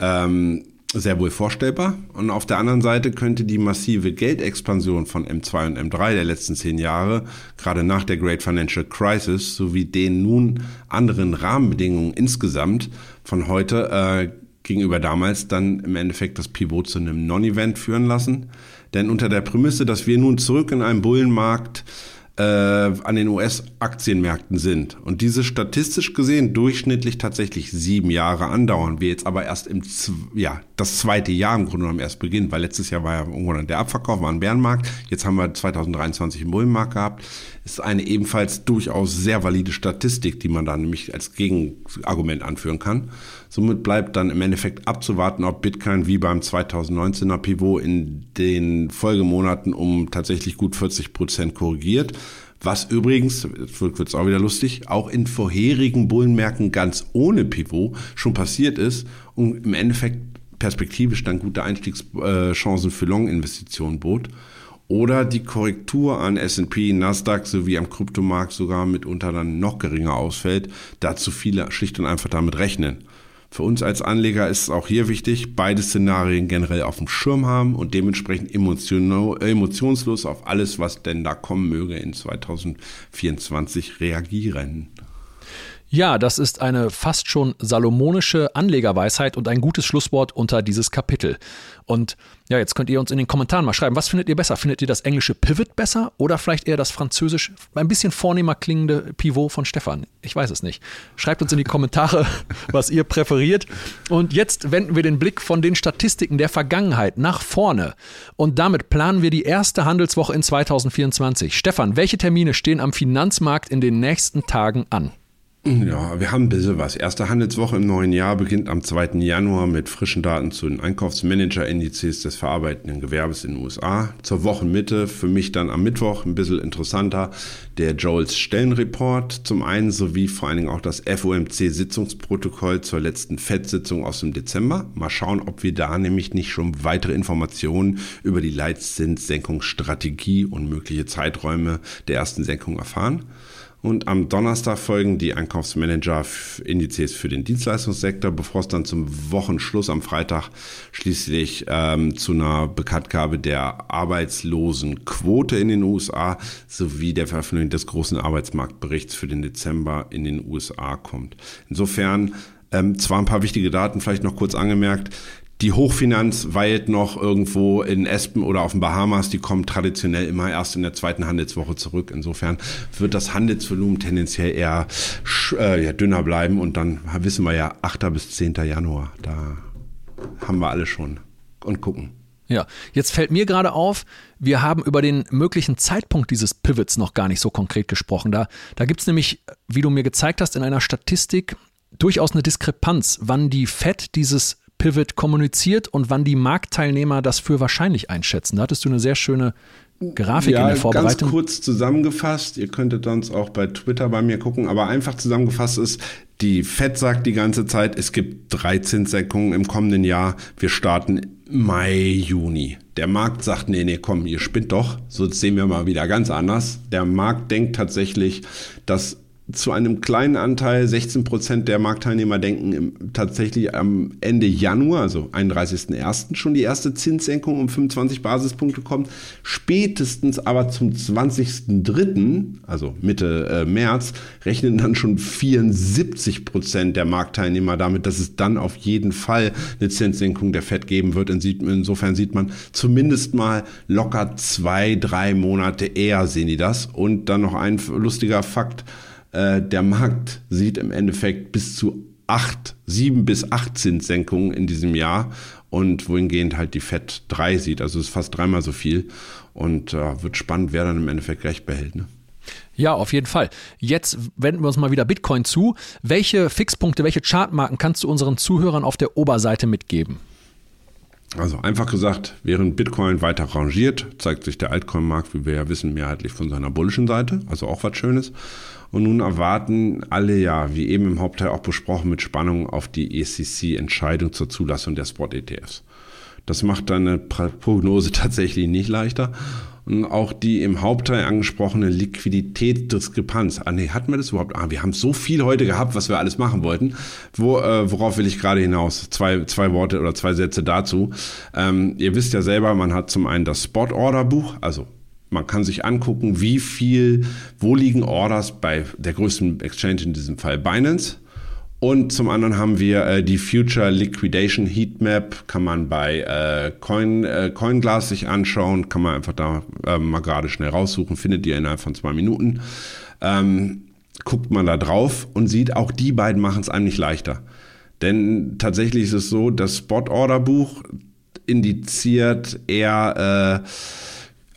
ähm, sehr wohl vorstellbar. Und auf der anderen Seite könnte die massive Geldexpansion von M2 und M3 der letzten zehn Jahre, gerade nach der Great Financial Crisis, sowie den nun anderen Rahmenbedingungen insgesamt von heute äh, gegenüber damals dann im Endeffekt das Pivot zu einem Non-Event führen lassen. Denn unter der Prämisse, dass wir nun zurück in einem Bullenmarkt äh, an den US-Aktienmärkten sind. Und diese statistisch gesehen durchschnittlich tatsächlich sieben Jahre andauern, wir jetzt aber erst im, ja, das zweite Jahr im Grunde genommen erst beginnen, weil letztes Jahr war ja irgendwann der Abverkauf, war ein Bärenmarkt, jetzt haben wir 2023 einen Bullenmarkt gehabt, ist eine ebenfalls durchaus sehr valide Statistik, die man da nämlich als Gegenargument anführen kann. Somit bleibt dann im Endeffekt abzuwarten, ob Bitcoin wie beim 2019er Pivot in den Folgemonaten um tatsächlich gut 40 Prozent korrigiert. Was übrigens, jetzt wird es auch wieder lustig, auch in vorherigen Bullenmärkten ganz ohne Pivot schon passiert ist und im Endeffekt perspektivisch dann gute Einstiegschancen für Long-Investitionen bot. Oder die Korrektur an S&P, Nasdaq sowie am Kryptomarkt sogar mitunter dann noch geringer ausfällt, da zu viele schlicht und einfach damit rechnen. Für uns als Anleger ist es auch hier wichtig, beide Szenarien generell auf dem Schirm haben und dementsprechend emotionslos auf alles, was denn da kommen möge in 2024 reagieren. Ja, das ist eine fast schon salomonische Anlegerweisheit und ein gutes Schlusswort unter dieses Kapitel. Und ja, jetzt könnt ihr uns in den Kommentaren mal schreiben, was findet ihr besser? Findet ihr das englische Pivot besser oder vielleicht eher das französisch, ein bisschen vornehmer klingende Pivot von Stefan? Ich weiß es nicht. Schreibt uns in die Kommentare, was ihr präferiert. Und jetzt wenden wir den Blick von den Statistiken der Vergangenheit nach vorne. Und damit planen wir die erste Handelswoche in 2024. Stefan, welche Termine stehen am Finanzmarkt in den nächsten Tagen an? Ja, wir haben ein bisschen was. Erste Handelswoche im neuen Jahr beginnt am 2. Januar mit frischen Daten zu den Einkaufsmanager-Indizes des verarbeitenden Gewerbes in den USA. Zur Wochenmitte, für mich dann am Mittwoch ein bisschen interessanter, der Joels Stellenreport zum einen sowie vor allen Dingen auch das FOMC-Sitzungsprotokoll zur letzten FED-Sitzung aus dem Dezember. Mal schauen, ob wir da nämlich nicht schon weitere Informationen über die Leitzinssenkungsstrategie und mögliche Zeiträume der ersten Senkung erfahren. Und am Donnerstag folgen die Einkaufsmanager-Indizes für den Dienstleistungssektor, bevor es dann zum Wochenschluss am Freitag schließlich ähm, zu einer Bekanntgabe der Arbeitslosenquote in den USA sowie der Veröffentlichung des großen Arbeitsmarktberichts für den Dezember in den USA kommt. Insofern ähm, zwar ein paar wichtige Daten, vielleicht noch kurz angemerkt. Die Hochfinanz weilt noch irgendwo in Espen oder auf den Bahamas. Die kommen traditionell immer erst in der zweiten Handelswoche zurück. Insofern wird das Handelsvolumen tendenziell eher äh, ja, dünner bleiben. Und dann wissen wir ja 8. bis 10. Januar. Da haben wir alle schon und gucken. Ja, jetzt fällt mir gerade auf, wir haben über den möglichen Zeitpunkt dieses Pivots noch gar nicht so konkret gesprochen. Da, da gibt es nämlich, wie du mir gezeigt hast, in einer Statistik durchaus eine Diskrepanz, wann die FED dieses Pivot kommuniziert und wann die Marktteilnehmer das für wahrscheinlich einschätzen. Da hattest du eine sehr schöne Grafik ja, in der Vorbereitung. Ganz kurz zusammengefasst, ihr könntet sonst auch bei Twitter bei mir gucken, aber einfach zusammengefasst ist, die FED sagt die ganze Zeit, es gibt drei Zinssenkungen im kommenden Jahr. Wir starten Mai, Juni. Der Markt sagt, nee, nee, komm, ihr spinnt doch. So sehen wir mal wieder ganz anders. Der Markt denkt tatsächlich, dass zu einem kleinen Anteil, 16 Prozent der Marktteilnehmer denken im, tatsächlich am Ende Januar, also 31.01. schon die erste Zinssenkung um 25 Basispunkte kommt. Spätestens aber zum 20.03., also Mitte äh, März, rechnen dann schon 74 Prozent der Marktteilnehmer damit, dass es dann auf jeden Fall eine Zinssenkung der FED geben wird. Insofern sieht man zumindest mal locker zwei, drei Monate eher sehen die das. Und dann noch ein lustiger Fakt, äh, der Markt sieht im Endeffekt bis zu acht, sieben bis acht Zinssenkungen in diesem Jahr und wohingehend halt die FED drei sieht. Also es ist fast dreimal so viel und äh, wird spannend, wer dann im Endeffekt recht behält. Ne? Ja, auf jeden Fall. Jetzt wenden wir uns mal wieder Bitcoin zu. Welche Fixpunkte, welche Chartmarken kannst du unseren Zuhörern auf der Oberseite mitgeben? Also einfach gesagt, während Bitcoin weiter rangiert, zeigt sich der Altcoin-Markt, wie wir ja wissen, mehrheitlich von seiner bullischen Seite, also auch was Schönes. Und nun erwarten alle ja, wie eben im Hauptteil auch besprochen, mit Spannung auf die ECC-Entscheidung zur Zulassung der Spot-ETFs. Das macht deine Prognose tatsächlich nicht leichter. Und auch die im Hauptteil angesprochene Liquiditätsdiskrepanz. Ah, nee, hatten wir das überhaupt? Ah, wir haben so viel heute gehabt, was wir alles machen wollten. Wo, äh, worauf will ich gerade hinaus? Zwei, zwei Worte oder zwei Sätze dazu. Ähm, ihr wisst ja selber, man hat zum einen das Spot-Order-Buch, also man kann sich angucken, wie viel, wo liegen Orders bei der größten Exchange in diesem Fall Binance und zum anderen haben wir äh, die Future Liquidation Heatmap, kann man bei äh, Coin, äh, CoinGlass sich anschauen, kann man einfach da äh, mal gerade schnell raussuchen, findet ihr innerhalb von zwei Minuten. Ähm, guckt man da drauf und sieht, auch die beiden machen es einem nicht leichter. Denn tatsächlich ist es so, das Spot-Order-Buch indiziert eher äh,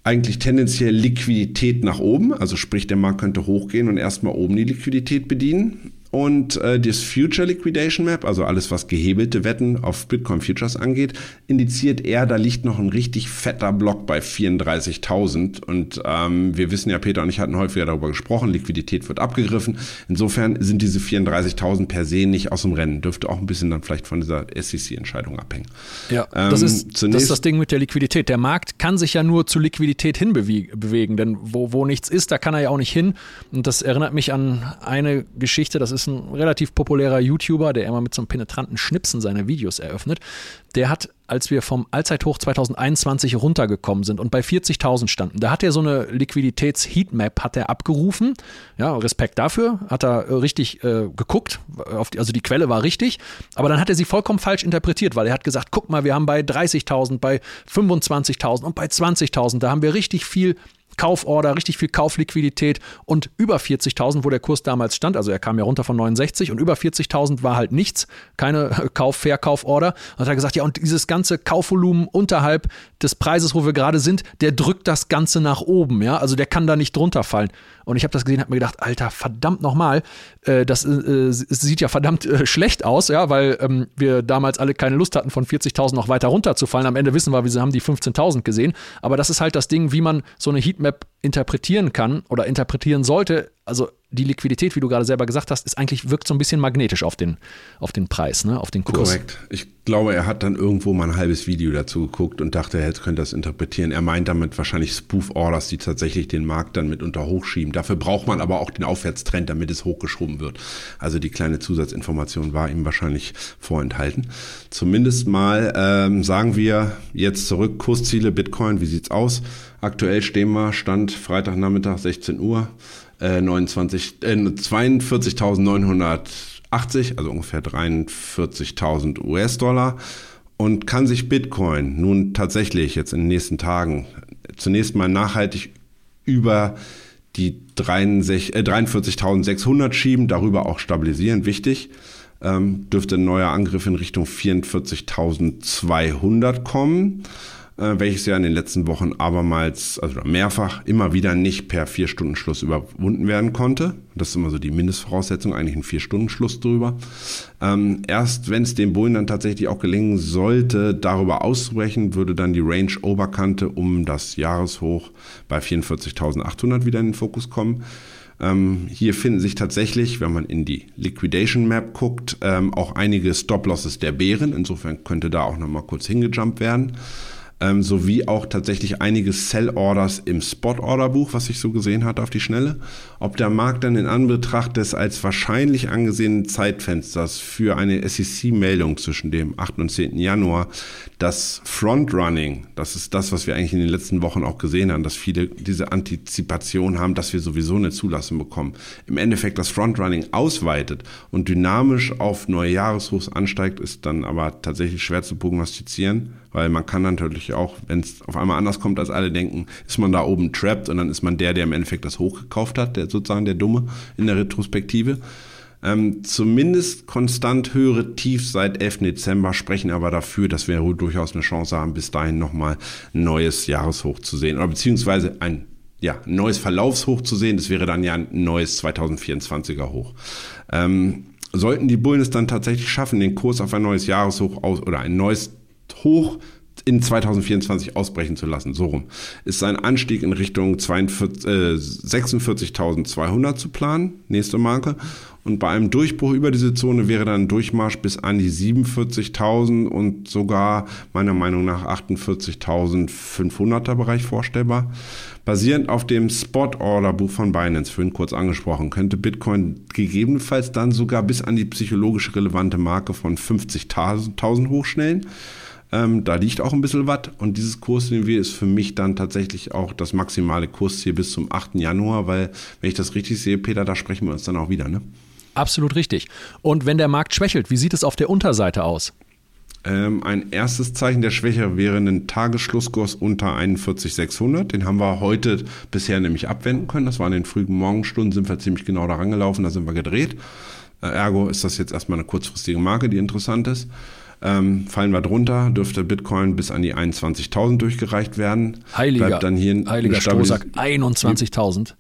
eigentlich tendenziell Liquidität nach oben, also sprich der Markt könnte hochgehen und erstmal oben die Liquidität bedienen. Und äh, das Future Liquidation Map, also alles, was gehebelte Wetten auf Bitcoin Futures angeht, indiziert eher, da liegt noch ein richtig fetter Block bei 34.000. Und ähm, wir wissen ja, Peter und ich hatten häufiger darüber gesprochen, Liquidität wird abgegriffen. Insofern sind diese 34.000 per se nicht aus dem Rennen. Dürfte auch ein bisschen dann vielleicht von dieser SEC-Entscheidung abhängen. Ja, ähm, das, ist, das ist das Ding mit der Liquidität. Der Markt kann sich ja nur zu Liquidität hinbewegen, denn wo, wo nichts ist, da kann er ja auch nicht hin. Und das erinnert mich an eine Geschichte, das ist ist ein relativ populärer YouTuber, der immer mit so einem penetranten Schnipsen seine Videos eröffnet. Der hat, als wir vom Allzeithoch 2021 runtergekommen sind und bei 40.000 standen, da hat er so eine Liquiditäts-Heatmap hat er abgerufen. Ja, Respekt dafür, hat er richtig äh, geguckt, die, also die Quelle war richtig, aber dann hat er sie vollkommen falsch interpretiert, weil er hat gesagt, guck mal, wir haben bei 30.000, bei 25.000 und bei 20.000, da haben wir richtig viel Kauforder, richtig viel Kaufliquidität und über 40.000, wo der Kurs damals stand, also er kam ja runter von 69 und über 40.000 war halt nichts, keine Kauf-Verkauforder. Und hat er gesagt, ja, und dieses ganze Kaufvolumen unterhalb des Preises, wo wir gerade sind, der drückt das Ganze nach oben, ja, also der kann da nicht drunter fallen. Und ich habe das gesehen, habe mir gedacht, Alter, verdammt nochmal, äh, das äh, sieht ja verdammt äh, schlecht aus, ja, weil ähm, wir damals alle keine Lust hatten, von 40.000 noch weiter runterzufallen. Am Ende wissen wir, wir haben die 15.000 gesehen. Aber das ist halt das Ding, wie man so eine Heatmap interpretieren kann oder interpretieren sollte. Also die Liquidität, wie du gerade selber gesagt hast, ist eigentlich wirkt so ein bisschen magnetisch auf den, auf den Preis, ne? auf den Kurs. Korrekt. Ich glaube, er hat dann irgendwo mal ein halbes Video dazu geguckt und dachte, jetzt könnte das interpretieren. Er meint damit wahrscheinlich Spoof-Orders, die tatsächlich den Markt dann mitunter hochschieben. Dafür braucht man aber auch den Aufwärtstrend, damit es hochgeschoben wird. Also die kleine Zusatzinformation war ihm wahrscheinlich vorenthalten. Zumindest mal ähm, sagen wir jetzt zurück, Kursziele Bitcoin, wie sieht's aus? Aktuell stehen wir, Stand Freitagnachmittag 16 Uhr äh, 29, äh, 42.980, also ungefähr 43.000 US-Dollar. Und kann sich Bitcoin nun tatsächlich jetzt in den nächsten Tagen zunächst mal nachhaltig über die 43.600 äh, schieben, darüber auch stabilisieren, wichtig. Ähm, dürfte ein neuer Angriff in Richtung 44.200 kommen. Äh, welches ja in den letzten Wochen abermals, also mehrfach, immer wieder nicht per Vier-Stunden-Schluss überwunden werden konnte. Das ist immer so die Mindestvoraussetzung, eigentlich ein Vier-Stunden-Schluss drüber. Ähm, erst wenn es dem Bullen dann tatsächlich auch gelingen sollte, darüber auszubrechen, würde dann die Range-Oberkante um das Jahreshoch bei 44.800 wieder in den Fokus kommen. Ähm, hier finden sich tatsächlich, wenn man in die Liquidation Map guckt, ähm, auch einige Stop-Losses der Bären. Insofern könnte da auch nochmal kurz hingejumpt werden ähm, sowie auch tatsächlich einige Sell-Orders im Spot-Order-Buch, was ich so gesehen hatte auf die Schnelle. Ob der Markt dann in Anbetracht des als wahrscheinlich angesehenen Zeitfensters für eine SEC-Meldung zwischen dem 8. und 10. Januar das Frontrunning, das ist das, was wir eigentlich in den letzten Wochen auch gesehen haben, dass viele diese Antizipation haben, dass wir sowieso eine Zulassung bekommen. Im Endeffekt das Frontrunning ausweitet und dynamisch auf neue Jahreshochs ansteigt, ist dann aber tatsächlich schwer zu prognostizieren weil man kann natürlich auch, wenn es auf einmal anders kommt, als alle denken, ist man da oben trapped und dann ist man der, der im Endeffekt das hochgekauft hat, der sozusagen der Dumme in der Retrospektive. Ähm, zumindest konstant höhere Tiefs seit 11. Dezember sprechen aber dafür, dass wir durchaus eine Chance haben, bis dahin nochmal ein neues Jahreshoch zu sehen oder beziehungsweise ein ja, neues Verlaufshoch zu sehen. Das wäre dann ja ein neues 2024er Hoch. Ähm, sollten die Bullen es dann tatsächlich schaffen, den Kurs auf ein neues Jahreshoch aus oder ein neues Hoch in 2024 ausbrechen zu lassen, so rum, ist ein Anstieg in Richtung äh, 46.200 zu planen, nächste Marke. Und bei einem Durchbruch über diese Zone wäre dann ein Durchmarsch bis an die 47.000 und sogar meiner Meinung nach 48.500er Bereich vorstellbar. Basierend auf dem Spot-Order-Buch von Binance, vorhin kurz angesprochen, könnte Bitcoin gegebenenfalls dann sogar bis an die psychologisch relevante Marke von 50.000 hochschnellen. Ähm, da liegt auch ein bisschen Watt und dieses Kursniveau ist für mich dann tatsächlich auch das maximale Kursziel bis zum 8. Januar, weil, wenn ich das richtig sehe, Peter, da sprechen wir uns dann auch wieder, ne? Absolut richtig. Und wenn der Markt schwächelt, wie sieht es auf der Unterseite aus? Ähm, ein erstes Zeichen der Schwäche wäre ein Tagesschlusskurs unter 41,600. Den haben wir heute bisher nämlich abwenden können. Das war in den frühen Morgenstunden, sind wir ziemlich genau daran gelaufen, da sind wir gedreht. Äh, ergo ist das jetzt erstmal eine kurzfristige Marke, die interessant ist. Ähm, fallen wir drunter, dürfte Bitcoin bis an die 21.000 durchgereicht werden. Heiliger, Bleibt dann hier heiliger Strohsack, 21.000.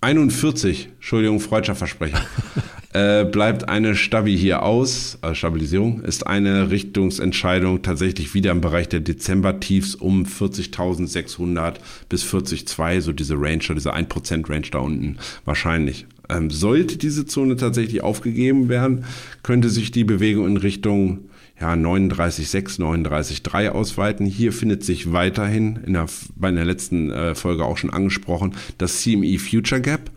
41, Entschuldigung, freudscher Versprecher. äh, bleibt eine Stabi hier aus, also Stabilisierung, ist eine Richtungsentscheidung tatsächlich wieder im Bereich der Dezember-Tiefs um 40.600 bis 40.2, so diese Range, diese 1% Range da unten wahrscheinlich. Ähm, sollte diese Zone tatsächlich aufgegeben werden, könnte sich die Bewegung in Richtung ja, 39,6, 39,3 ausweiten. Hier findet sich weiterhin, in der, bei der letzten äh, Folge auch schon angesprochen, das CME Future Gap.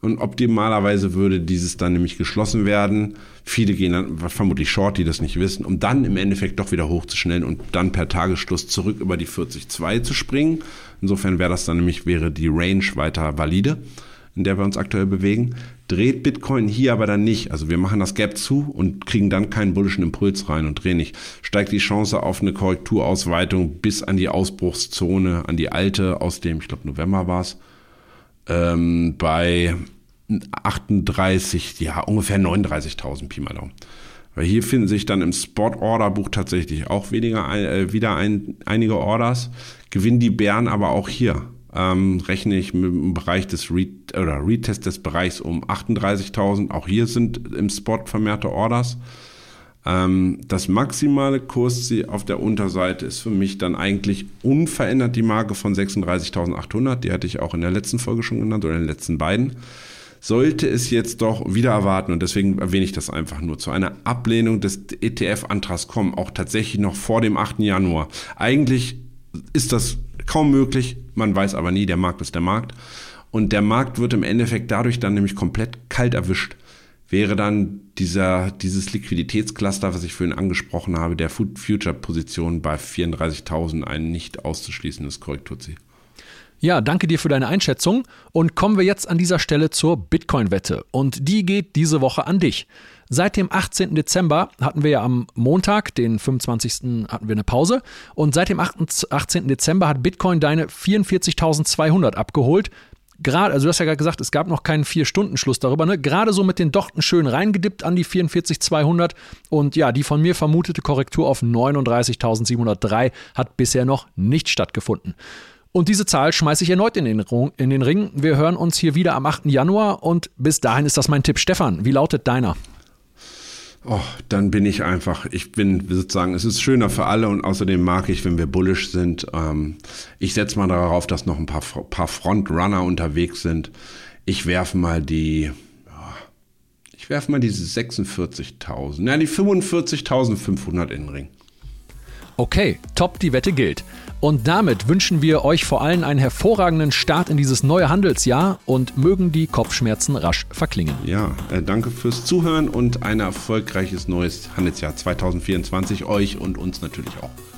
Und optimalerweise würde dieses dann nämlich geschlossen werden. Viele gehen dann vermutlich short, die das nicht wissen, um dann im Endeffekt doch wieder hochzuschnellen und dann per Tagesschluss zurück über die 40,2 zu springen. Insofern wäre das dann nämlich, wäre die Range weiter valide in der wir uns aktuell bewegen, dreht Bitcoin hier aber dann nicht. Also wir machen das Gap zu und kriegen dann keinen bullischen Impuls rein und drehen nicht. Steigt die Chance auf eine Korrekturausweitung bis an die Ausbruchszone, an die alte aus dem, ich glaube November war es, ähm, bei 38, ja ungefähr 39.000 Pi mal Daumen. Weil hier finden sich dann im Spot-Order-Buch tatsächlich auch weniger, äh, wieder ein, einige Orders, gewinnen die Bären aber auch hier ähm, rechne ich mit dem Bereich des Re oder Retest des Bereichs um 38.000. Auch hier sind im Spot vermehrte Orders. Ähm, das maximale Kursziel auf der Unterseite ist für mich dann eigentlich unverändert die Marke von 36.800. Die hatte ich auch in der letzten Folge schon genannt oder in den letzten beiden. Sollte es jetzt doch wieder erwarten, und deswegen erwähne ich das einfach nur, zu einer Ablehnung des ETF-Antrags kommen, auch tatsächlich noch vor dem 8. Januar. Eigentlich ist das kaum möglich, man weiß aber nie, der Markt ist der Markt. Und der Markt wird im Endeffekt dadurch dann nämlich komplett kalt erwischt. Wäre dann dieser, dieses Liquiditätscluster, was ich vorhin angesprochen habe, der Food Future Position bei 34.000 ein nicht auszuschließendes Korrekturziel. Ja, danke dir für deine Einschätzung und kommen wir jetzt an dieser Stelle zur Bitcoin-Wette. Und die geht diese Woche an dich. Seit dem 18. Dezember hatten wir ja am Montag, den 25. hatten wir eine Pause. Und seit dem 18. Dezember hat Bitcoin deine 44.200 abgeholt. Gerade, also du hast ja gerade gesagt, es gab noch keinen Vier-Stunden-Schluss darüber, ne? Gerade so mit den Dochten schön reingedippt an die 44.200 und ja, die von mir vermutete Korrektur auf 39.703 hat bisher noch nicht stattgefunden. Und diese Zahl schmeiße ich erneut in den, in den Ring. Wir hören uns hier wieder am 8. Januar und bis dahin ist das mein Tipp. Stefan, wie lautet deiner? Oh, dann bin ich einfach, ich bin sozusagen, es ist schöner für alle und außerdem mag ich, wenn wir bullish sind. Ähm, ich setze mal darauf, dass noch ein paar, paar Frontrunner unterwegs sind. Ich werfe mal die, ich werfe mal diese 46.000, ja, die 45.500 in den Ring. Okay, top, die Wette gilt. Und damit wünschen wir euch vor allem einen hervorragenden Start in dieses neue Handelsjahr und mögen die Kopfschmerzen rasch verklingen. Ja, äh, danke fürs Zuhören und ein erfolgreiches neues Handelsjahr 2024 euch und uns natürlich auch.